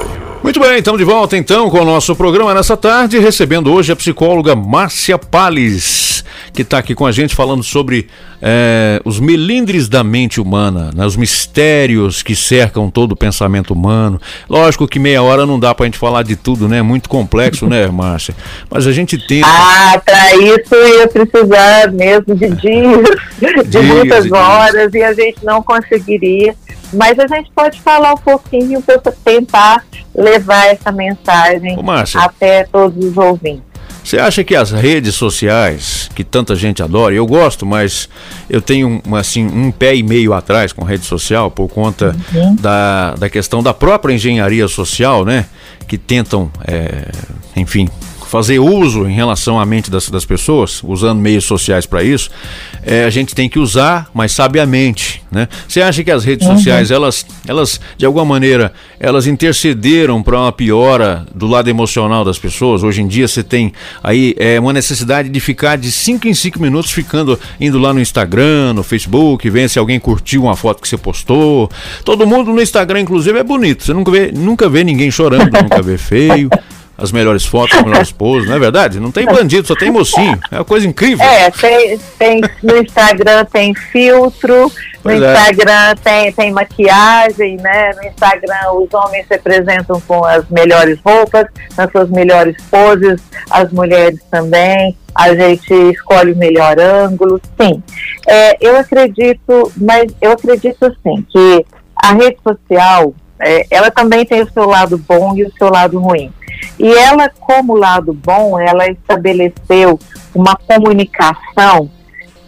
Muito bem, estamos de volta então com o nosso programa nessa tarde, recebendo hoje a psicóloga Márcia Pales, que está aqui com a gente falando sobre é, os melindres da mente humana, né, os mistérios que cercam todo o pensamento humano. Lógico que meia hora não dá para a gente falar de tudo, né? Muito complexo, né, Márcia? Mas a gente tenta. Ah, para isso ia precisar mesmo de dias, de dias, muitas horas, e a gente não conseguiria. Mas a gente pode falar um pouquinho para tentar levar essa mensagem Ô, até todos os ouvintes. Você acha que as redes sociais, que tanta gente adora, eu gosto, mas eu tenho assim, um pé e meio atrás com rede social por conta uhum. da, da questão da própria engenharia social, né? Que tentam, é, enfim, fazer uso em relação à mente das, das pessoas, usando meios sociais para isso, é, a gente tem que usar, mas sabiamente, né? Você acha que as redes uhum. sociais, elas, elas, de alguma maneira, elas intercederam para uma piora do lado emocional das pessoas? Hoje em dia você tem aí é, uma necessidade de ficar de 5 em 5 minutos ficando, indo lá no Instagram, no Facebook, vendo se alguém curtiu uma foto que você postou. Todo mundo no Instagram, inclusive, é bonito. Você nunca vê, nunca vê ninguém chorando, nunca vê feio as melhores fotos, as melhores poses, não é verdade? Não tem bandido, só tem mocinho. É uma coisa incrível. É, tem, tem no Instagram tem filtro, pois no é. Instagram tem, tem maquiagem, né? No Instagram os homens se apresentam com as melhores roupas, nas suas melhores poses, as mulheres também. A gente escolhe o melhor ângulo, sim. É, eu acredito, mas eu acredito assim que a rede social, é, ela também tem o seu lado bom e o seu lado ruim. E ela, como lado bom, ela estabeleceu uma comunicação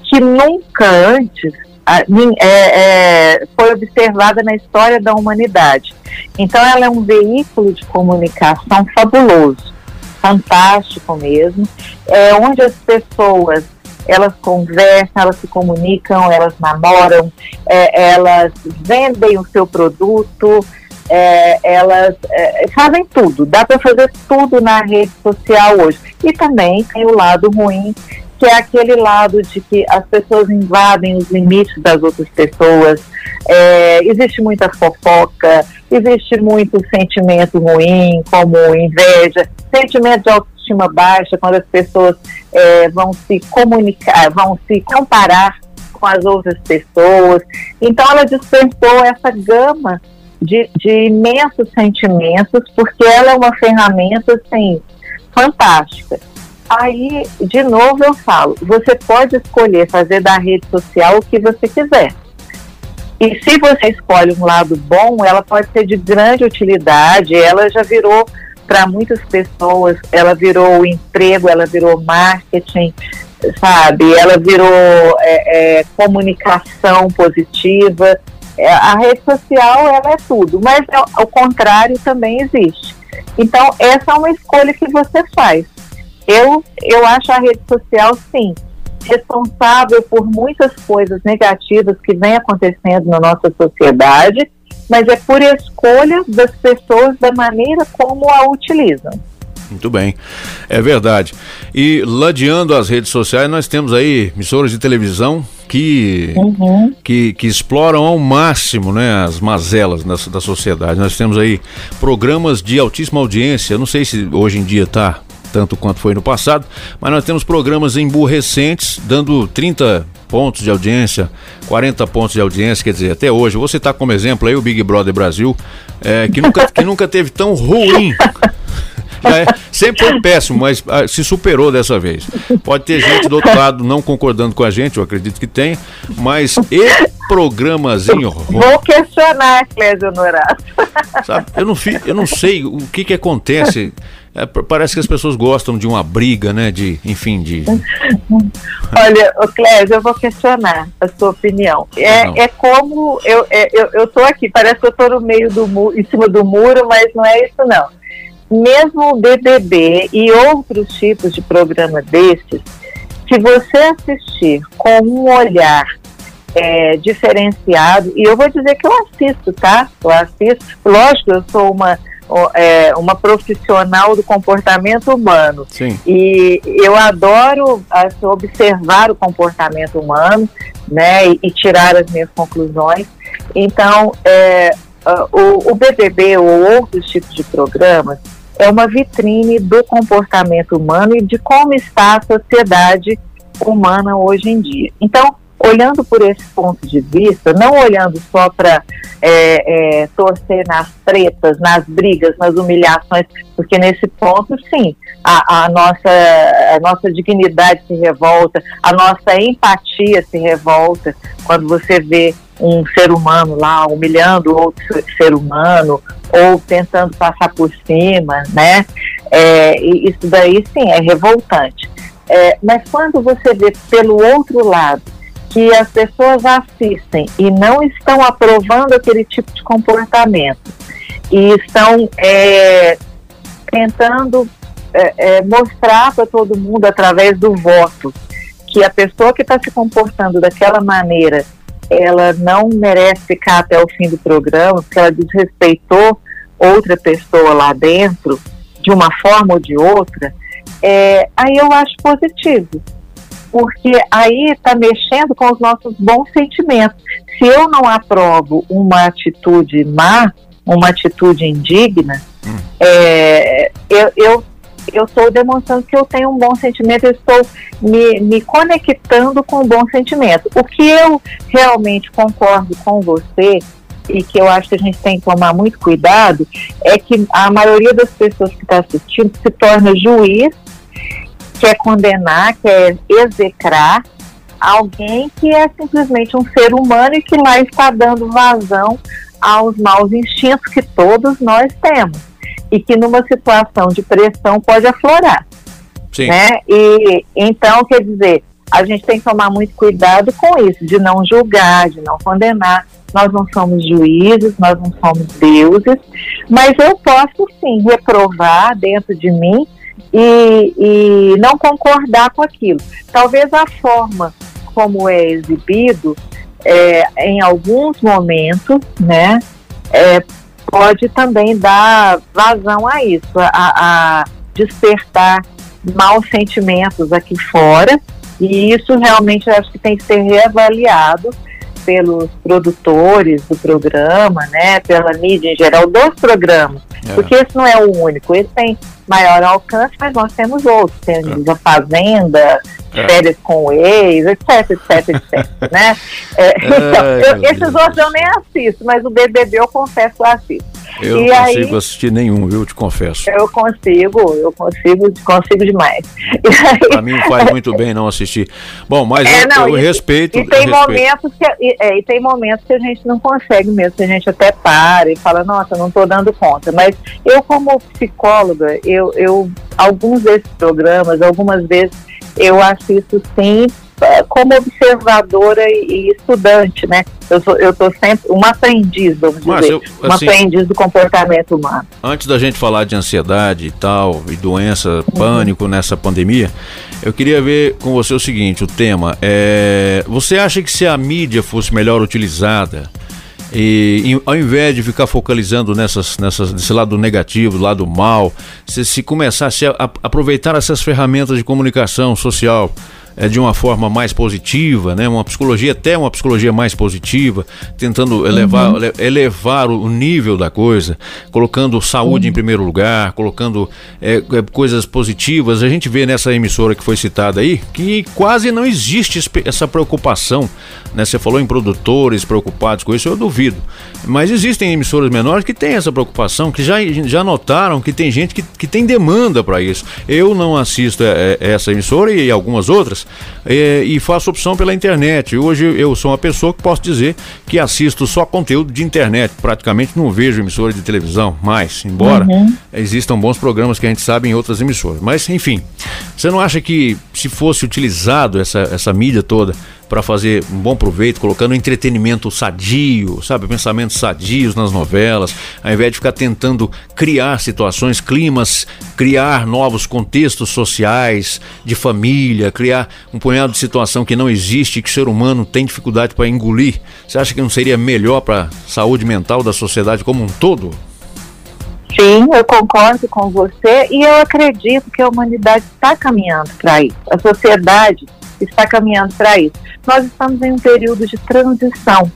que nunca antes é, é, foi observada na história da humanidade. Então, ela é um veículo de comunicação fabuloso, fantástico mesmo, é, onde as pessoas elas conversam, elas se comunicam, elas namoram, é, elas vendem o seu produto, é, elas é, fazem tudo, dá para fazer tudo na rede social hoje. E também tem o lado ruim, que é aquele lado de que as pessoas invadem os limites das outras pessoas, é, existe muita fofoca, existe muito sentimento ruim, como inveja, sentimento de autoestima baixa, quando as pessoas é, vão se comunicar, vão se comparar com as outras pessoas. Então ela despertou essa gama de, de imensos sentimentos, porque ela é uma ferramenta assim, fantástica. aí, de novo eu falo, você pode escolher fazer da rede social o que você quiser. E se você escolhe um lado bom, ela pode ser de grande utilidade, ela já virou para muitas pessoas, ela virou emprego, ela virou marketing, sabe? Ela virou é, é, comunicação positiva. É, a rede social ela é tudo, mas é, o contrário também existe. Então essa é uma escolha que você faz. Eu eu acho a rede social sim responsável por muitas coisas negativas que vem acontecendo na nossa sociedade, mas é por escolha das pessoas da maneira como a utilizam. Muito bem, é verdade. E ladeando as redes sociais, nós temos aí emissoras de televisão que, Uhum. que, que exploram ao máximo né, as mazelas da, da sociedade. Nós temos aí programas de altíssima audiência, não sei se hoje em dia está tanto quanto foi no passado, mas nós temos programas emburrecentes, dando 30 pontos de audiência, 40 pontos de audiência, quer dizer, até hoje. Vou citar como exemplo aí o Big Brother Brasil, é, que, nunca, que nunca teve tão ruim é, sempre foi péssimo, mas ah, se superou dessa vez. Pode ter gente do outro lado não concordando com a gente, eu acredito que tem, mas e programazinho Vou questionar, Clésio Honorato. sabe? Eu não, fi, eu não sei o que que acontece. É, parece que as pessoas gostam de uma briga, né? De, enfim, de. Olha, Clésio, eu vou questionar a sua opinião. Não. É, é como eu, é, eu, eu tô aqui, parece que eu tô no meio do muro, em cima do muro, mas não é isso não. Mesmo o BBB e outros tipos de programa desses, se você assistir com um olhar é, diferenciado, e eu vou dizer que eu assisto, tá? Eu assisto, lógico, eu sou uma, é, uma profissional do comportamento humano. Sim. E eu adoro assim, observar o comportamento humano, né, e, e tirar as minhas conclusões. Então, é, o, o BBB ou outros tipos de programas é uma vitrine do comportamento humano e de como está a sociedade humana hoje em dia. Então, olhando por esse ponto de vista, não olhando só para é, é, torcer nas tretas, nas brigas, nas humilhações, porque nesse ponto, sim, a, a nossa, a nossa dignidade se revolta, a nossa empatia se revolta quando você vê um ser humano lá humilhando outro ser humano ou tentando passar por cima, né? É, isso daí, sim, é revoltante. É, mas quando você vê pelo outro lado que as pessoas assistem e não estão aprovando aquele tipo de comportamento e estão é, tentando é, é, mostrar para todo mundo através do voto que a pessoa que está se comportando daquela maneira ela não merece ficar até o fim do programa porque ela desrespeitou outra pessoa lá dentro de uma forma ou de outra é, aí eu acho positivo porque aí está mexendo com os nossos bons sentimentos. Se eu não aprovo uma atitude má, uma atitude indigna, é, eu, eu eu estou demonstrando que eu tenho um bom sentimento, eu estou me, me conectando com um bom sentimento. O que eu realmente concordo com você e que eu acho que a gente tem que tomar muito cuidado é que a maioria das pessoas que está assistindo se torna juiz quer condenar, quer execrar alguém que é simplesmente um ser humano e que lá está dando vazão aos maus instintos que todos nós temos e que numa situação de pressão pode aflorar, Sim. né? E então quer dizer, a gente tem que tomar muito cuidado com isso, de não julgar, de não condenar. Nós não somos juízes, nós não somos deuses, mas eu posso sim reprovar dentro de mim e, e não concordar com aquilo. Talvez a forma como é exibido, é, em alguns momentos, né, é, pode também dar vazão a isso, a, a despertar maus sentimentos aqui fora, e isso realmente eu acho que tem que ser reavaliado pelos produtores do programa, né, pela mídia em geral dos programas, É. porque esse não é o único, esse tem maior alcance, mas nós temos outros, temos a Fazenda, É. férias com o ex, etc, etc, etc, né? É, então, eu- esses outros eu nem assisto, mas o BBB eu confesso que eu assisto. Eu e não aí, consigo assistir nenhum, viu? Te confesso. eu consigo, eu consigo, consigo demais. Pra mim faz muito bem não assistir. Bom, mas É, eu, não, eu e- respeito. E tem eu respeito. momentos que e, é, e tem momentos que a gente não consegue mesmo, que a gente até para e fala, nossa, não estou dando conta. Mas eu, como psicóloga, eu, eu alguns desses programas, algumas vezes eu assisto sim eh, como observadora e, estudante, né? Eu sou, eu tô sempre uma aprendiz, vamos Mas dizer, eu, uma assim- aprendiz do comportamento humano. Antes da gente falar de ansiedade e tal, e doença, pânico nessa pandemia, eu queria ver com você o seguinte: o tema é. Você acha que se a mídia fosse melhor utilizada, e ao invés de ficar focalizando nessas, nessas, nesse lado negativo, lado mal, se, se começasse a, a aproveitar essas ferramentas de comunicação social é, de uma forma mais positiva, né? Uma psicologia, até uma psicologia mais positiva, tentando elevar, Uhum. ele- elevar o nível da coisa, colocando saúde em primeiro lugar, colocando é, é, coisas positivas. A gente vê nessa emissora que foi citada aí que quase não existe essa preocupação. Né? Você falou em produtores preocupados com isso, eu duvido. Mas existem emissoras menores que têm essa preocupação, que já, já notaram que tem gente que, que tem demanda para isso. Eu não assisto é, é, essa emissora e algumas outras é, e faço opção pela internet. Hoje eu sou uma pessoa que posso dizer que assisto só conteúdo de internet, praticamente não vejo emissora de televisão mais, embora Uhum. existam bons programas que a gente sabe em outras emissoras. Mas enfim, você não acha que se fosse utilizado essa, essa mídia toda para fazer um bom proveito, colocando entretenimento sadio, sabe, pensamentos sadios nas novelas, ao invés de ficar tentando criar situações, climas, criar novos contextos sociais, de família, criar um punhado de situação que não existe, que o ser humano tem dificuldade para engolir. Você acha que não seria melhor para a saúde mental da sociedade como um todo? Sim, eu concordo com você e eu acredito que a humanidade está caminhando para isso. A sociedade está caminhando para isso. Nós estamos em um período de transição,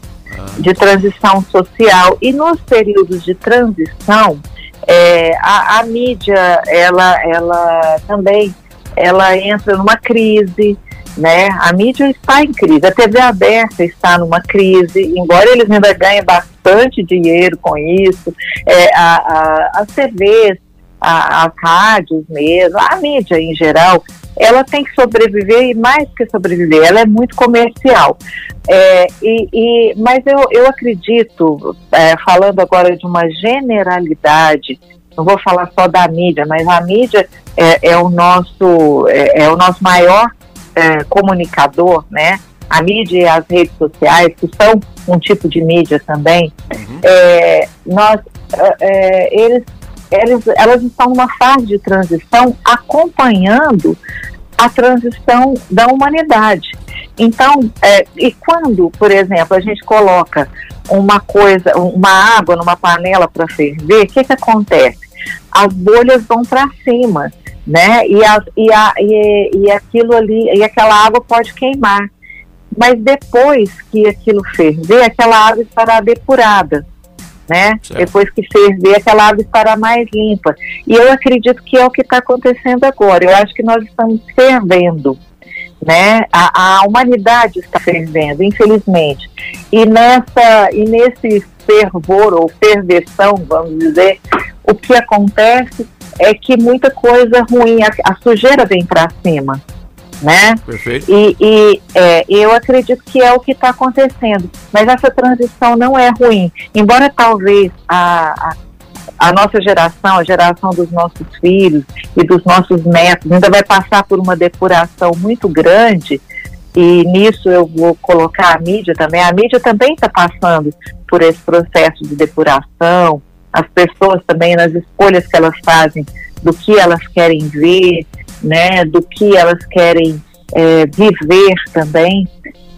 de transição social e nos períodos de transição é, a, a mídia ela, ela também ela entra numa crise, né? A mídia está em crise, a TV aberta está numa crise, embora eles ainda ganhem bastante dinheiro com isso, é, a, a, as TVs, a, as rádios mesmo, a mídia em geral, ela tem que sobreviver e mais que sobreviver, ela é muito comercial. É, e, e- mas eu, eu acredito, é, falando agora de uma generalidade, não vou falar só da mídia, mas a mídia é, é o nosso é, é o nosso maior é, comunicador, né? A mídia e as redes sociais, que são um tipo de mídia também, é, nós, é, é, eles, eles, elas estão numa fase de transição acompanhando a transição da humanidade. Então, é, e quando, por exemplo, a gente coloca uma coisa, uma água numa panela para ferver, o que, que acontece? As bolhas vão para cima, né? E, as, e, a, e, e aquilo ali, e aquela água pode queimar. Mas depois que aquilo ferver, aquela água estará depurada, né? Depois que ferver, aquela água estará mais limpa. E eu acredito que é o que está acontecendo agora. Eu acho que nós estamos fervendo, né? A, a humanidade está fervendo, infelizmente. E nessa e nesse fervor ou ferveção, vamos dizer, o que acontece é que muita coisa ruim, a, a sujeira vem para cima, né? Perfeito. E, e, é, eu acredito que é o que está acontecendo. Mas essa transição não é ruim. Embora talvez a, a, a nossa geração, a geração dos nossos filhos e dos nossos netos, ainda vai passar por uma depuração muito grande. E nisso eu vou colocar a mídia também. A mídia também está passando por esse processo de depuração. As pessoas também nas escolhas que elas fazem do que elas querem ver, né, do que elas querem é, viver também.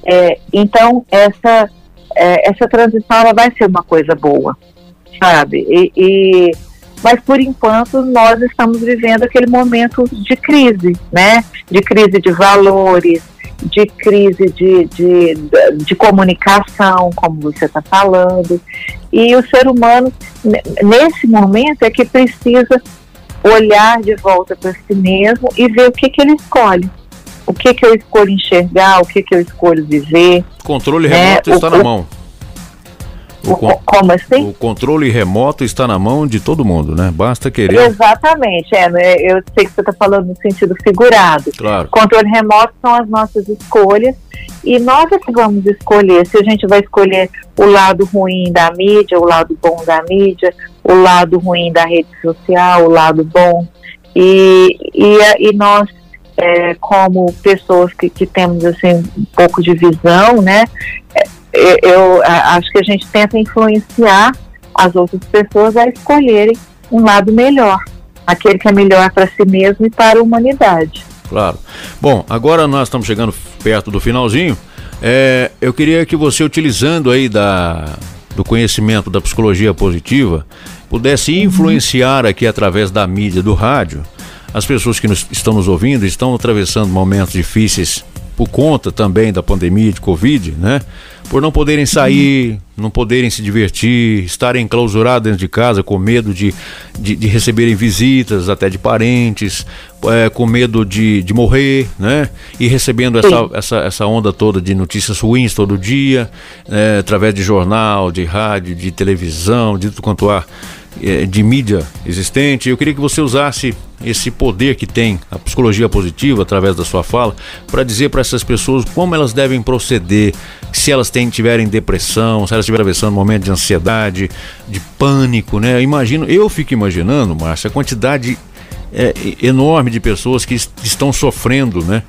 É, então essa é, essa transição ela vai ser uma coisa boa, sabe? E, e- mas por enquanto nós estamos vivendo aquele momento de crise, né? De crise de valores, de crise de, de, de comunicação, como você está falando. E o ser humano, ne- nesse momento, é que precisa olhar de volta para si mesmo e ver o que, que ele escolhe. o que, que eu escolho enxergar, o que, que eu escolho viver. Controle né? remoto O- está na o- mão. O, con- Como assim? o controle remoto está na mão de todo mundo, né? Basta querer. Exatamente, é, né? eu sei que você está falando no sentido figurado. Claro. Controle remoto são as nossas escolhas e nós é que vamos escolher se a gente vai escolher o lado ruim da mídia, o lado bom da mídia, o lado ruim da rede social, o lado bom. E, e, e nós, é, como pessoas que, que temos assim, um pouco de visão, né? Eu, acho que a gente tenta influenciar as outras pessoas a escolherem um lado melhor, aquele que é melhor para si mesmo e para a humanidade. Claro. Bom, agora nós estamos chegando perto do finalzinho. É, eu queria que você, utilizando aí da, do conhecimento da psicologia positiva, pudesse influenciar aqui através da mídia, do rádio, as pessoas que nos, estão nos ouvindo, estão atravessando momentos difíceis por conta também da pandemia de Covid, né? Por não poderem sair, não poderem se divertir, estarem enclausurados dentro de casa com medo de, de, de receberem visitas, até de parentes, é, com medo de, de morrer, né? E recebendo essa, essa, essa onda toda de notícias ruins todo dia, é, através de jornal, de rádio, de televisão, de tudo quanto há de mídia existente. Eu queria que você usasse esse poder que tem a psicologia positiva através da sua fala para dizer para essas pessoas como elas devem proceder, se elas têm, tiverem depressão, se elas estiverem atravessando um momento de ansiedade, de pânico, né? Imagino, eu fico imaginando, Márcia, a quantidade é, enorme de pessoas que est- estão sofrendo, né?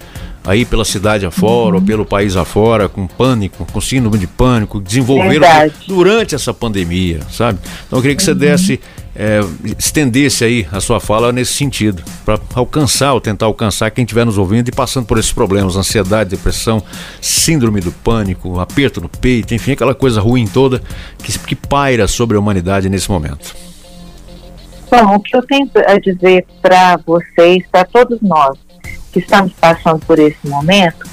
Aí pela cidade afora ou pelo país afora, com pânico, com síndrome de pânico, desenvolveram Verdade. durante essa pandemia, sabe? Então eu queria que você desse, é, estendesse aí a sua fala nesse sentido, para alcançar ou tentar alcançar quem estiver nos ouvindo e passando por esses problemas, ansiedade, depressão, síndrome do pânico, aperto no peito, enfim, aquela coisa ruim toda que, que paira sobre a humanidade nesse momento. Bom, o que eu tenho a dizer para vocês, para todos nós que estamos passando por esse momento,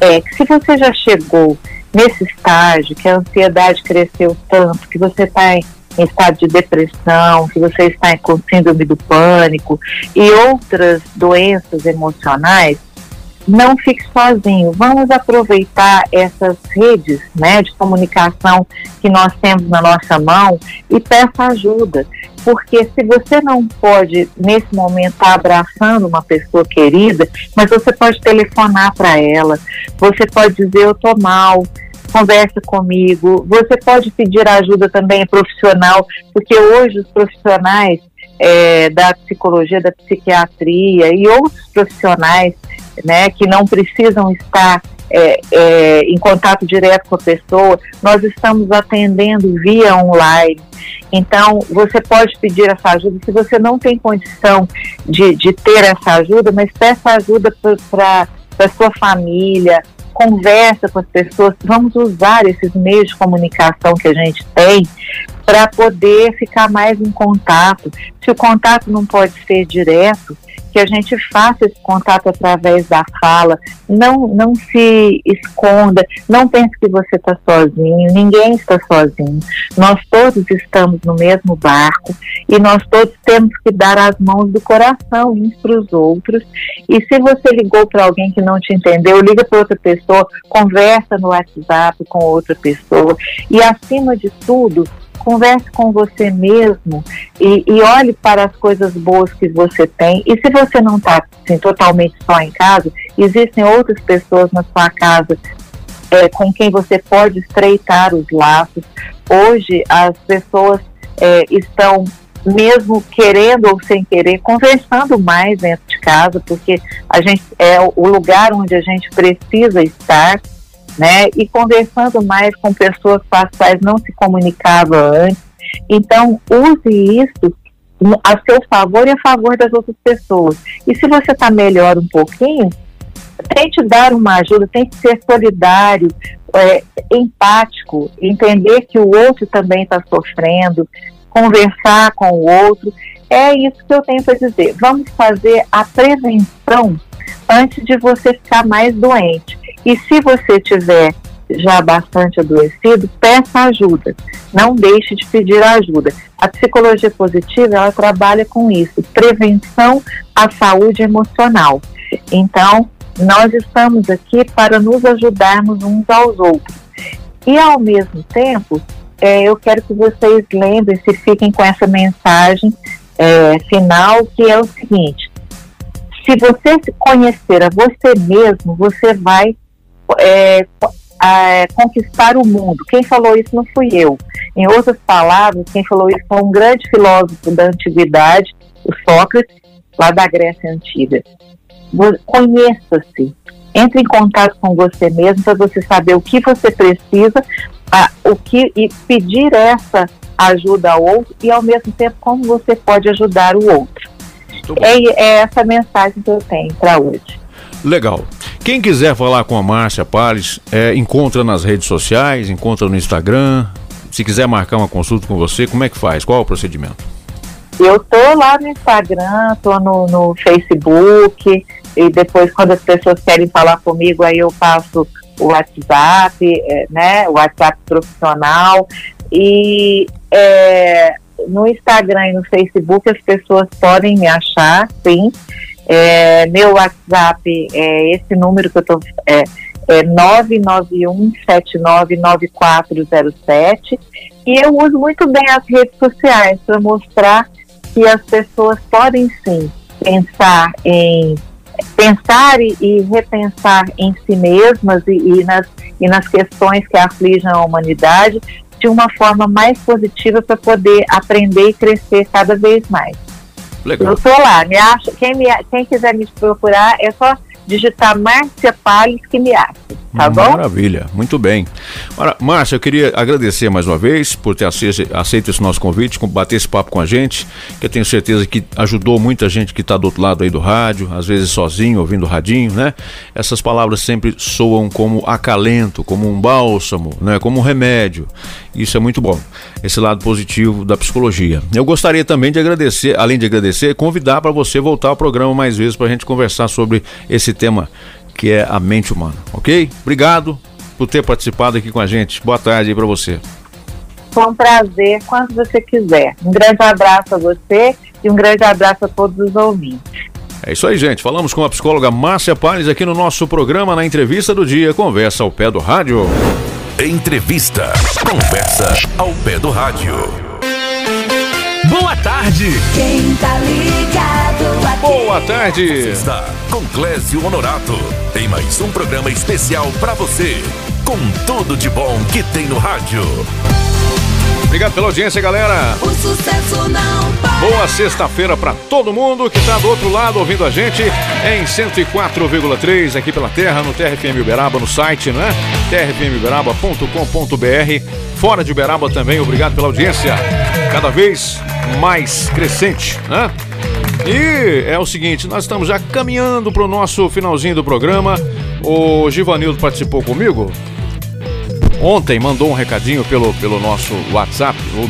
é que se você já chegou nesse estágio, que a ansiedade cresceu tanto, que você está em, estado de depressão, que você está com síndrome do pânico e outras doenças emocionais, não fique sozinho. Vamos aproveitar essas redes né, de comunicação que nós temos na nossa mão e peça ajuda. Porque se você não pode, nesse momento, estar abraçando uma pessoa querida, mas você pode telefonar para ela, você pode dizer eu estou mal, conversa comigo, você pode pedir ajuda também profissional, porque hoje os profissionais eh, da psicologia, da psiquiatria e outros profissionais né, que não precisam estar é, é, em contato direto com a pessoa, nós estamos atendendo via online. Então, você pode pedir essa ajuda se você não tem condição de, de ter essa ajuda, mas peça ajuda para a sua família, conversa com as pessoas, vamos usar esses meios de comunicação que a gente tem para poder ficar mais em contato. Se o contato não pode ser direto, que a gente faça esse contato através da fala, não, não se esconda, não pense que você está sozinho, ninguém está sozinho. Nós todos estamos no mesmo barco e nós todos temos que dar as mãos do coração uns para os outros. E se você ligou para alguém que não te entendeu, liga para outra pessoa, conversa no WhatsApp com outra pessoa e, acima de tudo, converse com você mesmo e, e olhe para as coisas boas que você tem. E se você não está assim, totalmente só em casa, existem outras pessoas na sua casa é, com quem você pode estreitar os laços. Hoje as pessoas é, estão mesmo querendo ou sem querer, conversando mais dentro de casa, porque a gente é o lugar onde a gente precisa estar né? E conversando mais com pessoas com as quais não se comunicava antes. Então, use isso a seu favor e a favor das outras pessoas. E se você está melhor um pouquinho, tente dar uma ajuda, tente ser solidário, é, empático, entender que o outro também está sofrendo, conversar com o outro. É isso que eu tenho para dizer. Vamos fazer a prevenção antes de você ficar mais doente. E se você tiver já bastante adoecido, peça ajuda. Não deixe de pedir ajuda. A psicologia positiva, ela trabalha com isso, prevenção à saúde emocional. Então, Nós estamos aqui para nos ajudarmos uns aos outros. E, ao mesmo tempo, é, eu quero que vocês lembrem-se, fiquem com essa mensagem é, final, que é o seguinte: se você se conhecer a você mesmo, você vai é, é, conquistar o mundo. Quem falou isso não fui eu. Em outras palavras, quem falou isso foi um grande filósofo da antiguidade, o Sócrates, lá da Grécia Antiga. Conheça-se, entre em contato com você mesmo para você saber o que você precisa, a- o que e pedir essa ajuda ao outro e ao mesmo tempo como você pode ajudar o outro. É, é essa mensagem que eu tenho para hoje. Legal. Quem quiser falar com a Márcia Pales, é, encontra nas redes sociais, encontra no Instagram. Se quiser marcar uma consulta com você, como é que faz? Qual é o procedimento? Eu tô lá no Instagram, tô no, no Facebook, e depois quando as pessoas querem falar comigo, aí eu passo o WhatsApp, é, né? O WhatsApp profissional. E é, no Instagram e no Facebook as pessoas podem me achar, sim. É, meu WhatsApp é esse número que eu tô. É, é 991799407 e eu uso muito bem as redes sociais para mostrar que as pessoas podem sim pensar em pensar e, e repensar em si mesmas e, e nas, e nas questões que afligem a humanidade de uma forma mais positiva para poder aprender e crescer cada vez mais. Legal. Eu tô lá, me acha, quem, me, quem quiser me procurar é só digitar Márcia Palles que me acha, tá bom? Maravilha, muito bem. Ora, Márcia, eu queria agradecer mais uma vez por ter ace- aceito esse nosso convite, bater esse papo com a gente, que eu tenho certeza que ajudou muita gente que está do outro lado aí do rádio, às vezes sozinho, ouvindo o radinho, né? Essas palavras sempre soam como acalento, como um bálsamo, né? Como um remédio. Isso é muito bom. Esse lado positivo da psicologia. Eu gostaria também de agradecer, além de agradecer, convidar para você voltar ao programa mais vezes para a gente conversar sobre esse tema que é a mente humana, ok? Obrigado por ter participado aqui com a gente. Boa tarde aí para você. Foi um prazer, quando você quiser. Um grande abraço a você e um grande abraço a todos os ouvintes. É isso aí, gente. Falamos com a psicóloga Márcia Palles aqui no nosso programa, na entrevista do dia, Conversa ao Pé do Rádio. Entrevista. Conversa ao pé do rádio. Boa tarde. Quem tá aqui. Boa tarde. Você está com Clésio Honorato em mais um programa especial para você, com tudo de bom que tem no rádio. Obrigado pela audiência, galera. O sucesso não para. Boa sexta-feira para todo mundo que está do outro lado ouvindo a gente em 104,3 aqui pela Terra, no TRFM Uberaba, no site, né? trfmuberaba.com.br. Fora de Uberaba também, obrigado pela audiência. Cada vez mais crescente, né? E é o seguinte, nós estamos já caminhando para o nosso finalzinho do programa. O Givanildo participou comigo. Ontem mandou um recadinho pelo, pelo nosso WhatsApp, o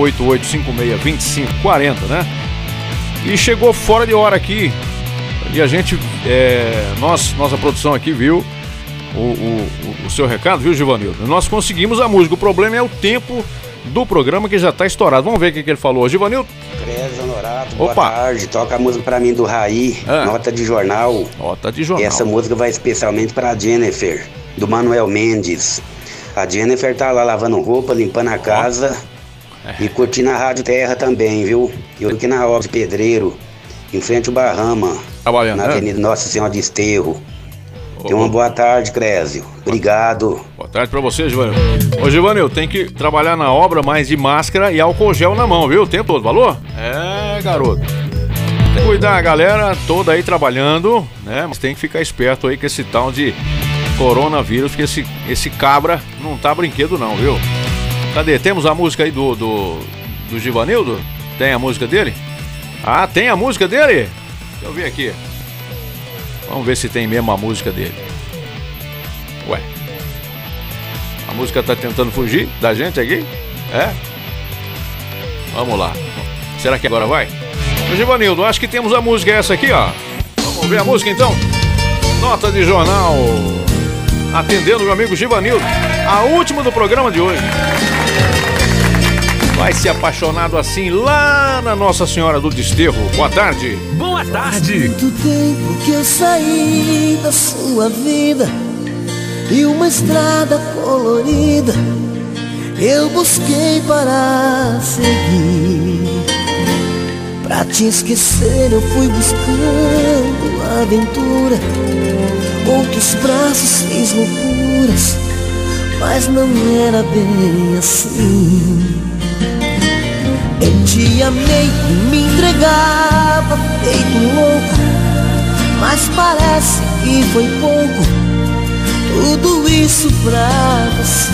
988562540, né? E chegou fora de hora aqui. E a gente, é, nós, nossa produção aqui viu o, o, o- seu recado, viu, Givanildo? Nós conseguimos a música. O problema é o tempo do programa que já está estourado. Vamos ver o que, que ele falou. Givanildo? Cresce Honorato, boa Opa. tarde. Toca a música pra mim do Raí, nota de jornal. Nota de jornal. E essa música vai especialmente pra Jennifer, do Manuel Mendes. A Jennifer tá lá lavando roupa, limpando a casa e curtindo a Rádio Terra também, viu? Eu aqui na obra de Pedreiro, em frente ao Barrama, Trabalhando, na né? Avenida Nossa Senhora de Esterro. Tenha uma boa tarde, Crésio. Obrigado. Boa tarde pra você, Givanildo. Ô, Givanildo, tem que trabalhar na obra, mas de máscara e álcool gel na mão, viu? O tempo todo, valor? É, garoto. Tem que cuidar a galera toda aí trabalhando, né? Mas tem que ficar esperto aí com esse tal de coronavírus, porque esse, esse cabra não tá brinquedo não, viu? Cadê? Temos a música aí do, do, do Givanildo? Tem a música dele? Ah, tem a música dele? Deixa eu ver aqui. Vamos ver se tem mesmo a música dele. Ué. A música tá tentando fugir da gente aqui? É? Vamos lá. Será que agora vai? Givanildo, acho que temos a música essa aqui, ó. Vamos ver a música então? Nota de jornal. Atendendo meu amigo Givanildo. A última do programa de hoje. Vai se apaixonado assim lá na Nossa Senhora do Desterro. Boa tarde. Boa tarde. Muito tempo que eu saí da sua vida e uma estrada colorida eu busquei para seguir. Pra te esquecer eu fui buscando aventura. Outros braços fiz loucuras, mas não era bem assim. Te amei e me entregava feito louca, mas parece que foi pouco tudo isso pra você.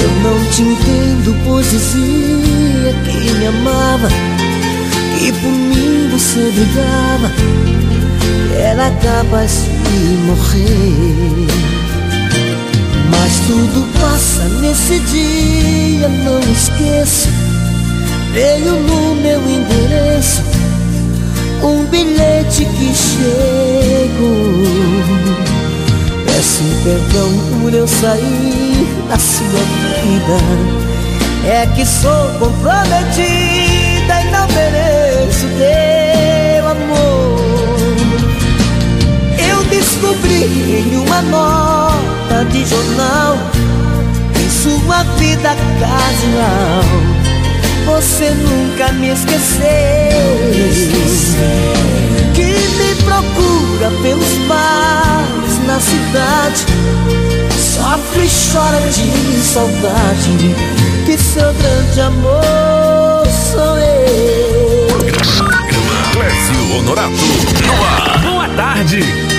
Eu não te entendo, pois dizia que me amava, e por mim você brigava, era capaz de morrer. Mas tudo passa nesse dia, não esqueço. Veio no meu endereço um bilhete que chegou. Peço perdão por eu sair da sua vida. É que sou comprometida e não mereço teu amor. Eu descobri em uma de jornal em sua vida casual você nunca me esqueceu. Que me procura pelos bares na cidade, sofre e chora de saudade. Que seu grande amor sou eu. Clésio Honorato. Boa tarde.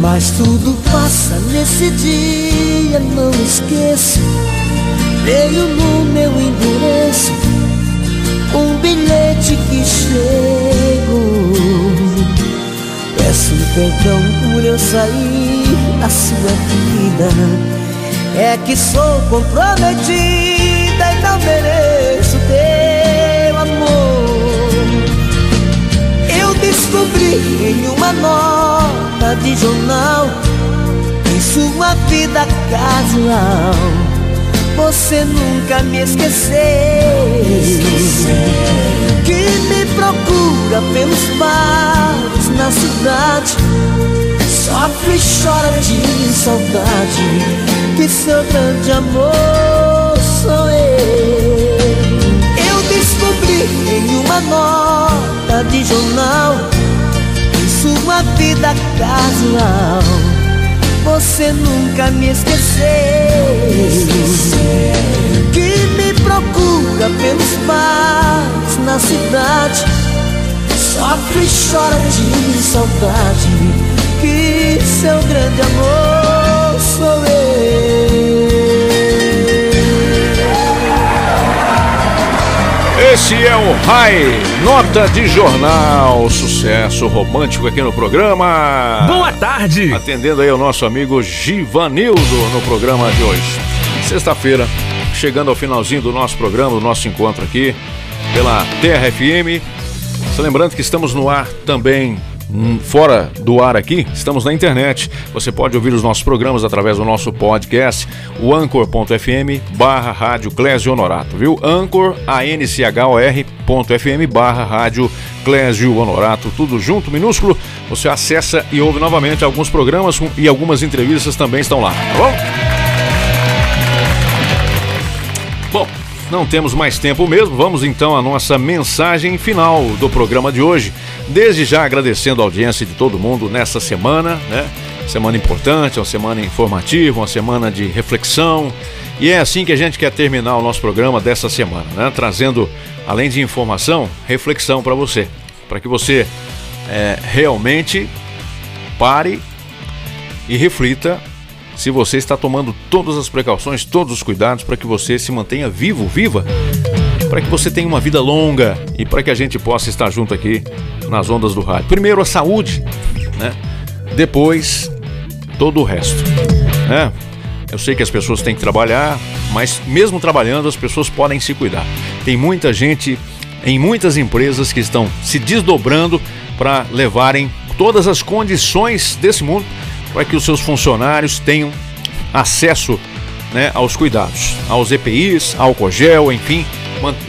Mas tudo passa nesse dia, não esqueço. Veio no meu endereço um bilhete que chegou. Peço perdão por eu sair da sua vida. É que sou comprometida e não mereço descobri em uma nota de jornal Em sua vida casual Você nunca me esqueceu. Que me procura pelos bares na cidade Sofre e chora de saudade Que seu grande amor sou eu em uma nota de jornal Em sua vida casual. Você nunca me esqueceu. Que me procura pelos bares na cidade. Sofre e chora de saudade. Que seu grande amor sou eu Esse é o Rai, nota de jornal, sucesso romântico aqui no programa. Boa tarde. Atendendo aí o nosso amigo Givanildo no programa de hoje. Sexta-feira, chegando ao finalzinho do nosso programa, do nosso encontro aqui pela Terra FM. Só lembrando que estamos no ar também fora do ar aqui, estamos na internet. Você pode ouvir os nossos programas através do nosso podcast, o anchor.fm barra rádio Clésio Honorato, viu? Anchor, A-N-C-H-O-R.fm barra rádio Clésio Honorato, tudo junto, minúsculo. Você acessa e ouve novamente alguns programas e algumas entrevistas também estão lá, tá bom? Não temos mais tempo mesmo, vamos então à nossa mensagem final do programa de hoje. Desde já agradecendo a audiência de todo mundo nessa semana, né? Semana importante, uma semana informativa, uma semana de reflexão. E é assim que a gente quer terminar o nosso programa dessa semana, né? Trazendo, além de informação, reflexão para você. Para que você é, realmente pare e reflita se você está tomando todas as precauções, todos os cuidados para que você se mantenha vivo, viva, para que você tenha uma vida longa e para que a gente possa estar junto aqui nas ondas do rádio. Primeiro a saúde, né? Depois todo o resto, né? Eu sei que as pessoas têm que trabalhar, mas mesmo trabalhando as pessoas podem se cuidar. Tem muita gente em muitas empresas que estão se desdobrando para levarem todas as condições desse mundo para que os seus funcionários tenham acesso né, aos cuidados, aos EPIs, álcool gel, enfim,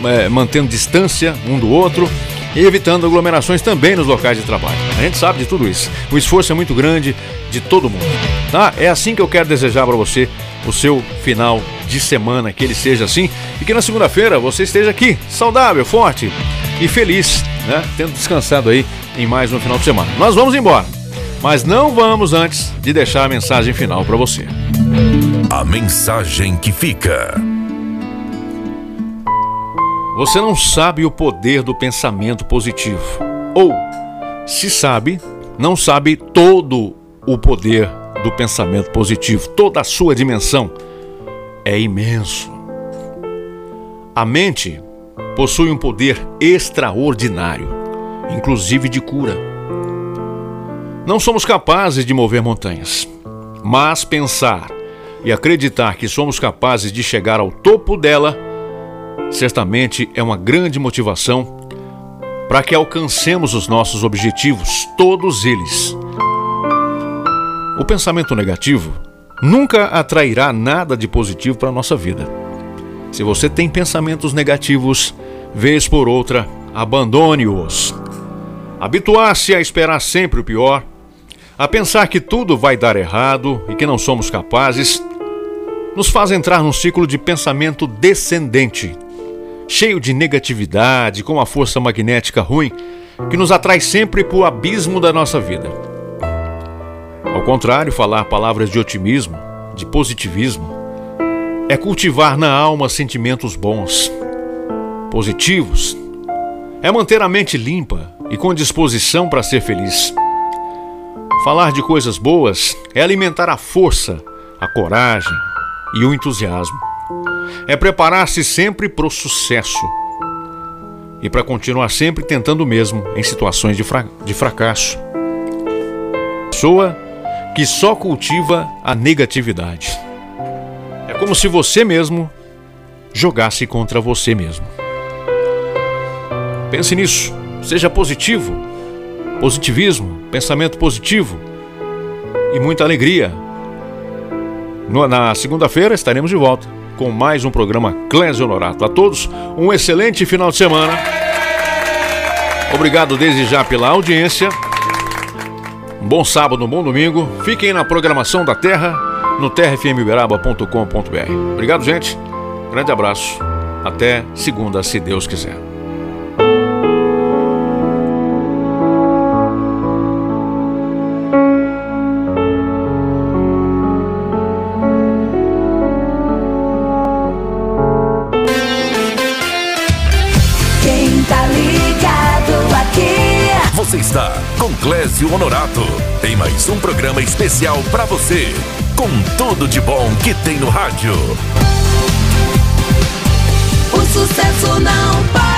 é, mantendo distância um do outro e evitando aglomerações também nos locais de trabalho. A gente sabe de tudo isso. O esforço é muito grande de todo mundo. Tá? É assim que eu quero desejar para você o seu final de semana, que ele seja assim e que na segunda-feira você esteja aqui, saudável, forte e feliz, né? Tendo descansado aí em mais um final de semana. Nós vamos embora, mas não vamos antes de deixar a mensagem final para você. A mensagem que fica. Você não sabe o poder do pensamento positivo. Ou, se sabe, não sabe todo o poder do pensamento positivo, toda a sua dimensão. É imenso. A mente possui um poder extraordinário, inclusive de cura. Não somos capazes de mover montanhas, mas pensar e acreditar que somos capazes de chegar ao topo dela, certamente é uma grande motivação para que alcancemos os nossos objetivos, todos eles. O pensamento negativo nunca atrairá nada de positivo para a nossa vida. Se você tem pensamentos negativos, vez por outra, abandone-os. Habituar-se a esperar sempre o pior, a pensar que tudo vai dar errado e que não somos capazes, nos faz entrar num ciclo de pensamento descendente, cheio de negatividade, com uma força magnética ruim que nos atrai sempre para o abismo da nossa vida. Ao contrário, falar palavras de otimismo, de positivismo, é cultivar na alma sentimentos bons, positivos, é manter a mente limpa e com disposição para ser feliz. Falar de coisas boas é alimentar a força, a coragem, e o entusiasmo. É preparar-se sempre para o sucesso e para continuar sempre tentando mesmo em situações de, fra de fracasso. Pessoa que só cultiva a negatividade. É como se você mesmo jogasse contra você mesmo. Pense nisso. Seja positivo. Positivismo, pensamento positivo e muita alegria na segunda-feira estaremos de volta com mais um programa Clésio Honorato. A todos, um excelente final de semana. Obrigado desde já pela audiência. Um bom sábado, um bom domingo. Fiquem na programação da Terra no terrafmuberaba.com.br. Obrigado, gente. Grande abraço. Até segunda, se Deus quiser. Com Clésio Honorato em mais um programa especial para você, com tudo de bom que tem no rádio. O sucesso não